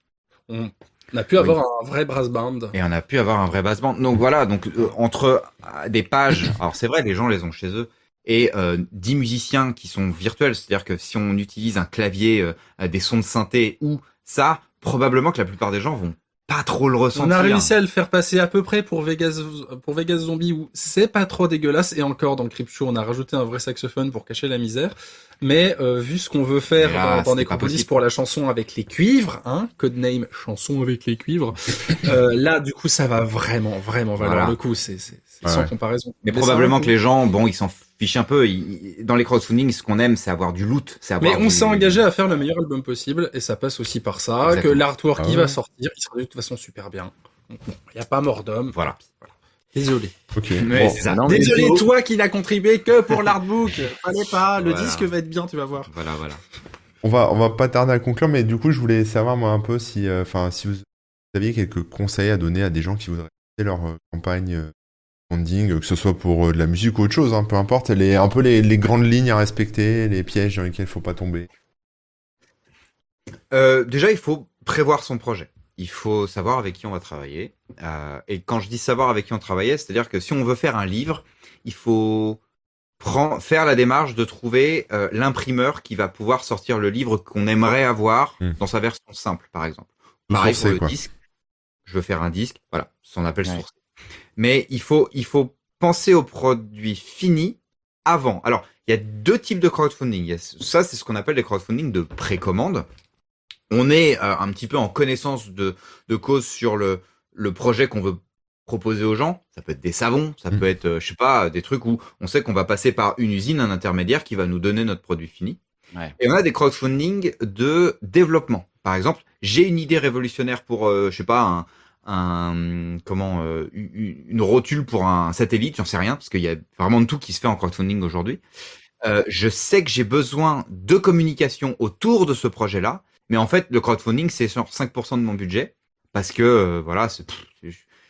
Speaker 3: On a pu avoir un vrai brass band.
Speaker 4: et on a pu avoir un vrai bass band. Donc voilà, donc euh, entre euh, des pages, alors c'est vrai, les gens les ont chez eux, et euh, 10 musiciens qui sont virtuels, c'est-à-dire que si on utilise un clavier, des sons de synthé ou ça, probablement que la plupart des gens vont pas trop le ressentir.
Speaker 3: On a réussi à le faire passer à peu près pour Vegas, pour Vegas Zombie où c'est pas trop dégueulasse et encore dans le Creep Show on a rajouté un vrai saxophone pour cacher la misère. Mais euh, vu ce qu'on veut faire
Speaker 4: Mais là,
Speaker 3: dans, dans Necropolis
Speaker 4: possible.
Speaker 3: pour la chanson avec les cuivres, hein, codename chanson avec les cuivres, euh, là du coup ça va vraiment vraiment valoir
Speaker 4: Voilà.
Speaker 3: le coup, c'est c'est c'est
Speaker 1: Ouais,
Speaker 3: sans comparaison.
Speaker 4: Mais
Speaker 3: ça
Speaker 4: probablement que
Speaker 3: le
Speaker 4: les gens, bon, ils s'en fichent un peu. Dans les crowdfunding, ce qu'on aime, c'est avoir du loot, c'est.
Speaker 3: Mais on
Speaker 4: du-
Speaker 3: s'est engagé à faire le meilleur album possible et ça passe aussi par ça,
Speaker 4: Exactement.
Speaker 3: que l'artwork
Speaker 1: Ah
Speaker 3: qui
Speaker 1: ouais.
Speaker 3: va sortir, il sera de toute façon super bien. Il n'y a pas mort d'homme.
Speaker 4: Voilà.
Speaker 3: Désolé.
Speaker 1: ok.
Speaker 4: Mais
Speaker 1: Bon.
Speaker 4: c'est ça.
Speaker 2: Non, mais-
Speaker 3: Désolé, toi qui n'as contribué que pour l'artbook. Fallait pas, le
Speaker 4: Voilà.
Speaker 3: disque va être bien, tu vas voir.
Speaker 4: Voilà, voilà.
Speaker 1: On va, on va pas tarder à conclure, mais du coup, je voulais savoir moi un peu si, euh, enfin, si vous aviez quelques conseils à donner à des gens qui voudraient lancer leur euh, campagne euh, que ce soit pour euh, de la musique ou autre chose, hein, peu importe, les, un peu les, les grandes lignes à respecter, les pièges dans lesquels il faut pas tomber.
Speaker 4: Euh, déjà, il faut prévoir son projet. Il faut savoir avec qui on va travailler. Euh, et quand je dis savoir avec qui on travaille, c'est-à-dire que si on veut faire un livre, il faut prendre, faire la démarche de trouver euh, l'imprimeur qui va pouvoir sortir le livre qu'on aimerait avoir
Speaker 1: Hmm.
Speaker 4: dans sa version simple, par exemple. Pareil
Speaker 1: sourcé,
Speaker 4: pour le
Speaker 1: quoi.
Speaker 4: disque. Je veux faire un disque, voilà, on appelle
Speaker 2: Ouais.
Speaker 4: sourcé. Mais il faut, il faut penser au produit fini avant. Alors, il y a deux types de crowdfunding. Ça, c'est ce qu'on appelle les crowdfunding de précommande. On est euh, un petit peu en connaissance de, de cause sur le, le projet qu'on veut proposer aux gens. Ça peut être des savons, ça
Speaker 1: Mm.
Speaker 4: peut être, euh, je sais pas, des trucs où on sait qu'on va passer par une usine, un intermédiaire qui va nous donner notre produit fini.
Speaker 2: Ouais.
Speaker 4: Et on a des crowdfunding de développement. Par exemple, j'ai une idée révolutionnaire pour, euh, je sais pas, un, un comment, euh, une rotule pour un satellite, j'en sais rien, parce qu'il y a vraiment de tout qui se fait en crowdfunding aujourd'hui. Euh, je sais que j'ai besoin de communication autour de ce projet-là, mais en fait, le crowdfunding, c'est sur 5% de mon budget, parce que, euh, voilà, ça,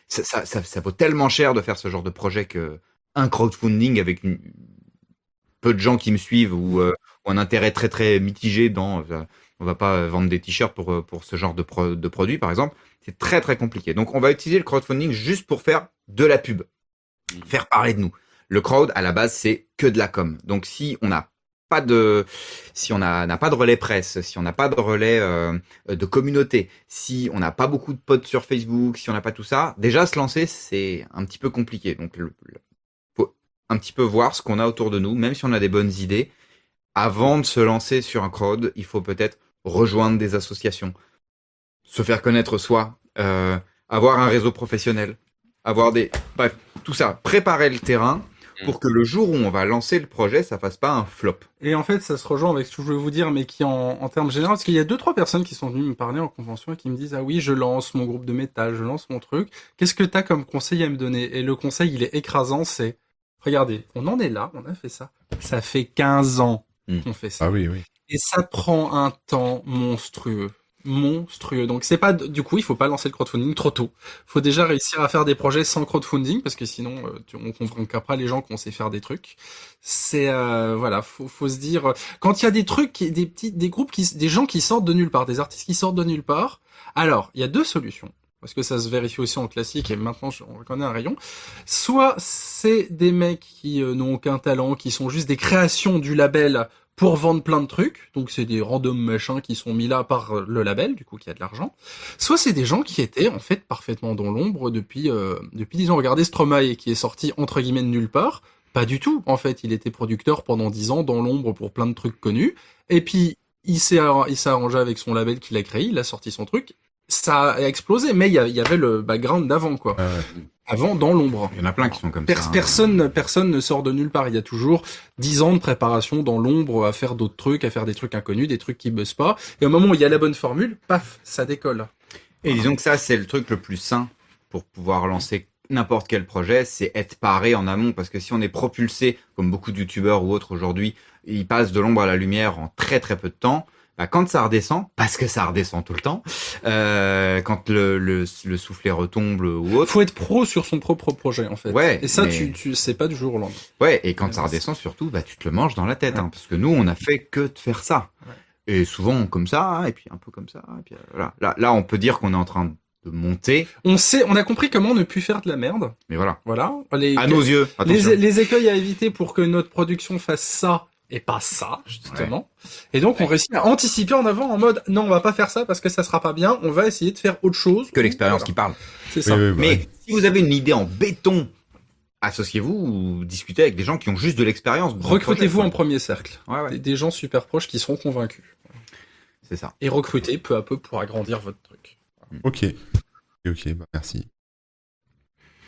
Speaker 4: ça, ça, ça vaut tellement cher de faire ce genre de projet que un crowdfunding avec peu de gens qui me suivent ou, un intérêt très très mitigé dans on va pas euh, vendre des t-shirts pour euh, pour ce genre de, pro- de produit par exemple. C'est très très compliqué. Donc on va utiliser le crowdfunding juste pour faire de la pub. Faire parler de nous. Le crowd à la base c'est que de la com. Donc si on n'a pas de si on n'a pas de relais presse si on n'a pas de relais euh, de communauté si on n'a pas beaucoup de potes sur Facebook si on n'a pas tout ça déjà se lancer c'est un petit peu compliqué. Donc le, le- faut un petit peu voir ce qu'on a autour de nous même si on a des bonnes idées. Avant de se lancer sur un crowd, il faut peut-être rejoindre des associations, se faire connaître soi, euh, avoir un réseau professionnel, avoir des, bref, tout ça, préparer le terrain pour que le jour où on va lancer le projet, ça fasse pas un flop.
Speaker 3: Et en fait, ça se rejoint avec ce que je voulais vous dire, mais qui en, en termes généraux, parce qu'il y a deux, trois personnes qui sont venues me parler en convention et qui me disent, ah oui, je lance mon groupe de métal, je lance mon truc. Qu'est-ce que t'as comme conseil à me donner? Et le conseil, il est écrasant, c'est, regardez, on en est là, on a fait ça. Ça fait 15 ans
Speaker 4: Hmm.
Speaker 3: qu'on fait ça.
Speaker 1: Ah oui, oui.
Speaker 3: Et ça prend un temps monstrueux. monstrueux. Donc c'est pas du coup, il faut pas lancer le crowdfunding trop tôt. Faut déjà réussir à faire des projets sans crowdfunding parce que sinon euh, tu- on convaincra les gens qu'on sait faire des trucs. C'est euh, voilà, faut faut se dire quand il y a des trucs, des petits, des groupes qui, des gens qui sortent de nulle part, des artistes qui sortent de nulle part. Alors il y a deux solutions parce que ça se vérifie aussi en classique et maintenant on connaît un rayon. Soit c'est des mecs qui euh, n'ont aucun talent, qui sont juste des créations du label pour vendre plein de trucs. Donc c'est des random machins qui sont mis là par euh, le label, du coup qui a de l'argent. Soit c'est des gens qui étaient en fait parfaitement dans l'ombre depuis euh, depuis dix ans. Regardez Stromae qui est sorti entre guillemets de nulle part. Pas du tout. En fait, il était producteur pendant dix ans dans l'ombre pour plein de trucs connus. Et puis il s'est il s'est arrangé avec son label qu'il a créé. Il a sorti son truc. Ça a explosé, mais il y, avait le background d'avant quoi. Avant dans l'ombre.
Speaker 4: Il y en a plein qui sont comme ça. hein.
Speaker 3: personne, personne ne sort de nulle part. Il y a toujours dix ans de préparation dans l'ombre à faire d'autres trucs, à faire des trucs inconnus, des trucs qui buzzent pas. Et au moment où il y a la bonne formule, paf, ça décolle.
Speaker 4: Et disons que ça, c'est le truc le plus sain pour pouvoir lancer n'importe quel projet, c'est être paré en amont. Parce que si on est propulsé, comme beaucoup de youtubeurs ou autres aujourd'hui, ils passent de l'ombre à la lumière en très très peu de temps. Bah, quand ça redescend, parce que ça redescend tout le temps, euh, quand le, le, le soufflet retombe ou autre,
Speaker 3: Faut être pro sur son propre projet, en fait.
Speaker 4: Ouais,
Speaker 3: Et ça,
Speaker 4: mais-
Speaker 3: tu, tu, c'est pas du jour au lendemain.
Speaker 4: ouais, et quand ça redescend surtout, bah, tu te le manges dans la tête,
Speaker 3: Ouais.
Speaker 4: hein, parce que nous, on a fait que de faire ça.
Speaker 3: Ouais.
Speaker 4: Et souvent comme ça, hein, et puis un peu comme ça, et puis euh, voilà. Là, là, on peut dire qu'on est en train de monter,
Speaker 3: On sait, on a compris comment ne plus faire de la merde.
Speaker 4: mais voilà.
Speaker 3: Voilà. Les,
Speaker 4: À nos yeux, attention.
Speaker 3: les, les écueils à éviter pour que notre production fasse ça et pas ça, justement. Et donc, on réussit à anticiper en avant en mode, non, on va pas faire ça parce que ça sera pas bien, on va essayer de faire autre chose.
Speaker 4: que l'expérience
Speaker 3: Voilà.
Speaker 4: qui parle.
Speaker 3: C'est ça.
Speaker 1: oui, bah
Speaker 4: Mais
Speaker 1: ouais.
Speaker 4: si vous avez une idée en béton, associez-vous ou discutez avec des gens qui ont juste de l'expérience.
Speaker 3: Recrutez-vous en premier cercle.
Speaker 4: Ouais, ouais,
Speaker 3: Des, des gens super proches qui seront convaincus.
Speaker 4: c'est ça.
Speaker 3: Et recrutez peu à peu pour agrandir votre truc.
Speaker 1: Ok. Ok, ok, bah merci.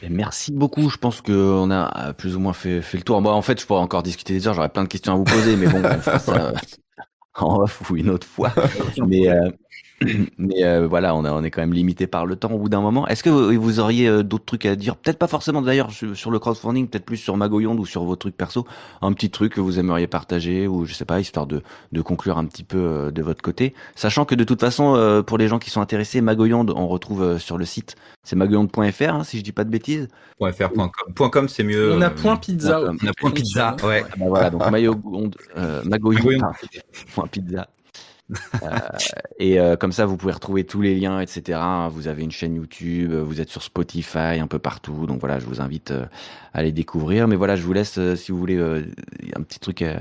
Speaker 2: Et merci beaucoup. Je pense qu'on a euh, plus ou moins fait, fait le tour. Moi, en fait, je pourrais encore discuter des heures. J'aurais plein de questions à vous poser, mais bon, on fera ça euh, en off ou une autre fois. Mais, euh, mais euh, voilà, on, a- on est quand même limité par le temps au bout d'un moment. Est-ce que vous, vous auriez euh, d'autres trucs à dire? Peut-être pas forcément d'ailleurs sur, sur le crowdfunding, peut-être plus sur Magoyonde ou sur vos trucs perso. Un petit truc que vous aimeriez partager ou je sais pas, histoire de, de conclure un petit peu euh, de votre côté. Sachant que de toute façon, euh, pour les gens qui sont intéressés, Magoyonde, on retrouve euh, sur le site. C'est magoyonde.fr, hein, si je dis pas de bêtises.
Speaker 4: .fr.com. .com, c'est mieux.
Speaker 3: on a
Speaker 4: euh,
Speaker 3: point pizza.
Speaker 4: On a point pizza, ouais.
Speaker 2: Ah bah voilà, donc Magoyonde, et euh, comme ça, vous pouvez retrouver tous les liens, etc. Vous avez une chaîne YouTube, euh, vous êtes sur Spotify, un peu partout. Donc voilà, je vous invite euh, à les découvrir. Mais voilà, je vous laisse, euh, si vous voulez, euh, un petit truc. euh,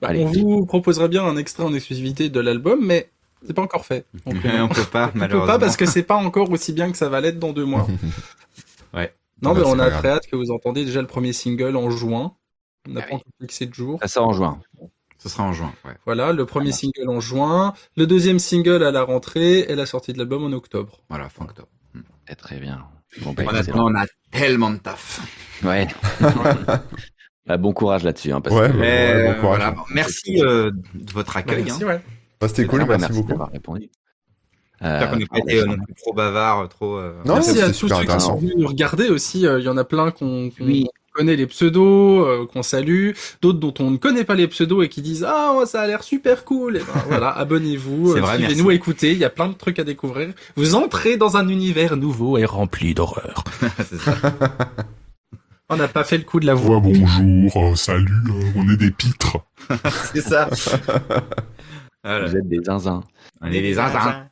Speaker 3: Bah,
Speaker 2: Allez.
Speaker 3: on vous proposerait bien un extrait en exclusivité de l'album, mais c'est pas encore fait. Donc,
Speaker 4: on peut pas,
Speaker 3: on peut
Speaker 4: malheureusement.
Speaker 3: pas parce que c'est pas encore aussi bien que ça va l'être dans deux mois.
Speaker 4: Ouais.
Speaker 3: Non,
Speaker 1: Bah,
Speaker 3: mais on a
Speaker 1: grave.
Speaker 3: très hâte que vous entendiez déjà le premier single en juin. On n'a
Speaker 2: Ah
Speaker 3: pas
Speaker 2: oui.
Speaker 3: encore fixé de jour.
Speaker 2: Ça sort en juin.
Speaker 4: Ce sera en juin, ouais.
Speaker 3: Voilà, le premier single en juin, le deuxième single à la rentrée et la sortie de l'album en octobre.
Speaker 4: Voilà, fin octobre.
Speaker 2: Très, très bien. Bon, bah.
Speaker 4: Honnêtement, on a tellement de taf.
Speaker 2: Ouais. Bah, bon courage là-dessus. Hein, parce
Speaker 1: Ouais,
Speaker 2: que-
Speaker 1: bah,
Speaker 4: Mais,
Speaker 1: ouais, bon courage.
Speaker 4: voilà. Merci euh, de votre accueil.
Speaker 3: Merci,
Speaker 4: hein.
Speaker 3: ouais.
Speaker 1: Bah, C'était cool,
Speaker 2: bah,
Speaker 1: merci, beaucoup.
Speaker 2: d'avoir répondu.
Speaker 4: J'espère qu'on
Speaker 2: Euh,
Speaker 4: n'a pas été euh, trop bavard, trop. euh,
Speaker 1: Non,
Speaker 3: Merci à tous ceux qui sont venus nous regarder aussi. euh, Il y en a plein qu'on qu'on
Speaker 2: Oui.
Speaker 3: Connaît les pseudos, euh, qu'on salue, d'autres dont on ne connaît pas les pseudos et qui disent ah ouais, ça a l'air super cool. Et ben, voilà, abonnez-vous, euh, suivez-nous, écoutez. Il y a plein de trucs à découvrir. Vous entrez dans un univers nouveau et rempli d'horreur. On n'a pas fait le coup de la voix.
Speaker 7: Ouais, bonjour, euh, salut, euh, on est des pitres.
Speaker 4: C'est ça. Voilà.
Speaker 2: Vous êtes des zinzins.
Speaker 4: On est des zinzins.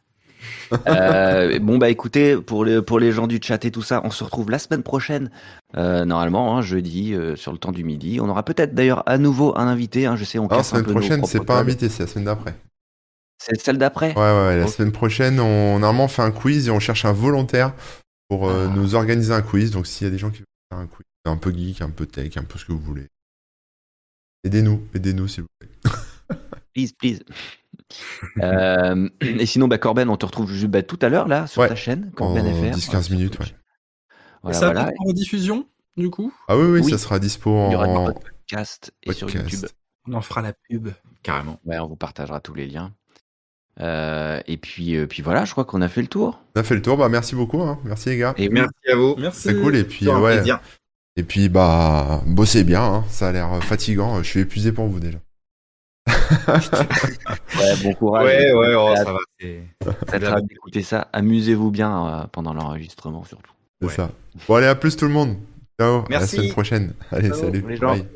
Speaker 2: Euh, bon bah écoutez, pour les pour les gens du chat et tout ça, on se retrouve la semaine prochaine, euh, normalement, hein, jeudi, euh, sur le temps du midi. On aura peut-être d'ailleurs à nouveau un invité. Hein, je sais, on
Speaker 1: Non,
Speaker 2: casse un
Speaker 1: semaine
Speaker 2: peu nos
Speaker 1: prochaine, c'est pas invité, c'est la semaine d'après.
Speaker 2: C'est celle d'après.
Speaker 1: Ouais, ouais, la semaine prochaine, on, normalement, on fait un quiz et on cherche un volontaire pour
Speaker 2: Ah.
Speaker 1: nous organiser un quiz. Donc, s'il y a des gens qui veulent faire un quiz, un peu geek, un peu tech, un peu ce que vous voulez, aidez-nous, aidez-nous, s'il vous plaît.
Speaker 2: Please, please. Euh, et sinon, bah, Corben, on te retrouve juste bah, tout à l'heure là sur
Speaker 1: Ouais.
Speaker 2: ta chaîne,
Speaker 1: En
Speaker 2: Corben FR.
Speaker 1: 10-15 minutes, ouais.
Speaker 2: Voilà,
Speaker 3: ça
Speaker 2: voilà.
Speaker 3: va en diffusion, du coup?
Speaker 1: Ah oui, oui,
Speaker 2: Oui.
Speaker 1: ça sera dispo
Speaker 2: Il y aura
Speaker 1: en
Speaker 2: des podcasts et sur
Speaker 1: podcast.
Speaker 2: YouTube.
Speaker 3: On en fera la pub.
Speaker 4: Carrément.
Speaker 2: Ouais, on vous partagera tous les liens. Euh, et puis, euh, puis voilà, je crois qu'on a fait le tour.
Speaker 1: On a fait le tour, bah merci beaucoup, hein. merci les gars.
Speaker 2: Et
Speaker 4: Merci à vous.
Speaker 3: Merci.
Speaker 1: C'est cool, et puis ouais,
Speaker 4: plaisir.
Speaker 1: et puis bah bossez bien, hein. ça a l'air fatigant, je suis épuisé pour vous déjà.
Speaker 2: Ouais, bon courage.
Speaker 4: Ouais, ouais, oh, ça va.
Speaker 2: très hâte d'écouter ça. Amusez-vous bien euh, pendant l'enregistrement surtout.
Speaker 1: C'est
Speaker 4: Ouais.
Speaker 1: ça. Bon, allez, à plus tout le monde. Ciao. À la
Speaker 4: Merci.
Speaker 1: semaine prochaine. Allez,
Speaker 2: Ciao,
Speaker 1: salut.
Speaker 2: les gens.
Speaker 1: Bye.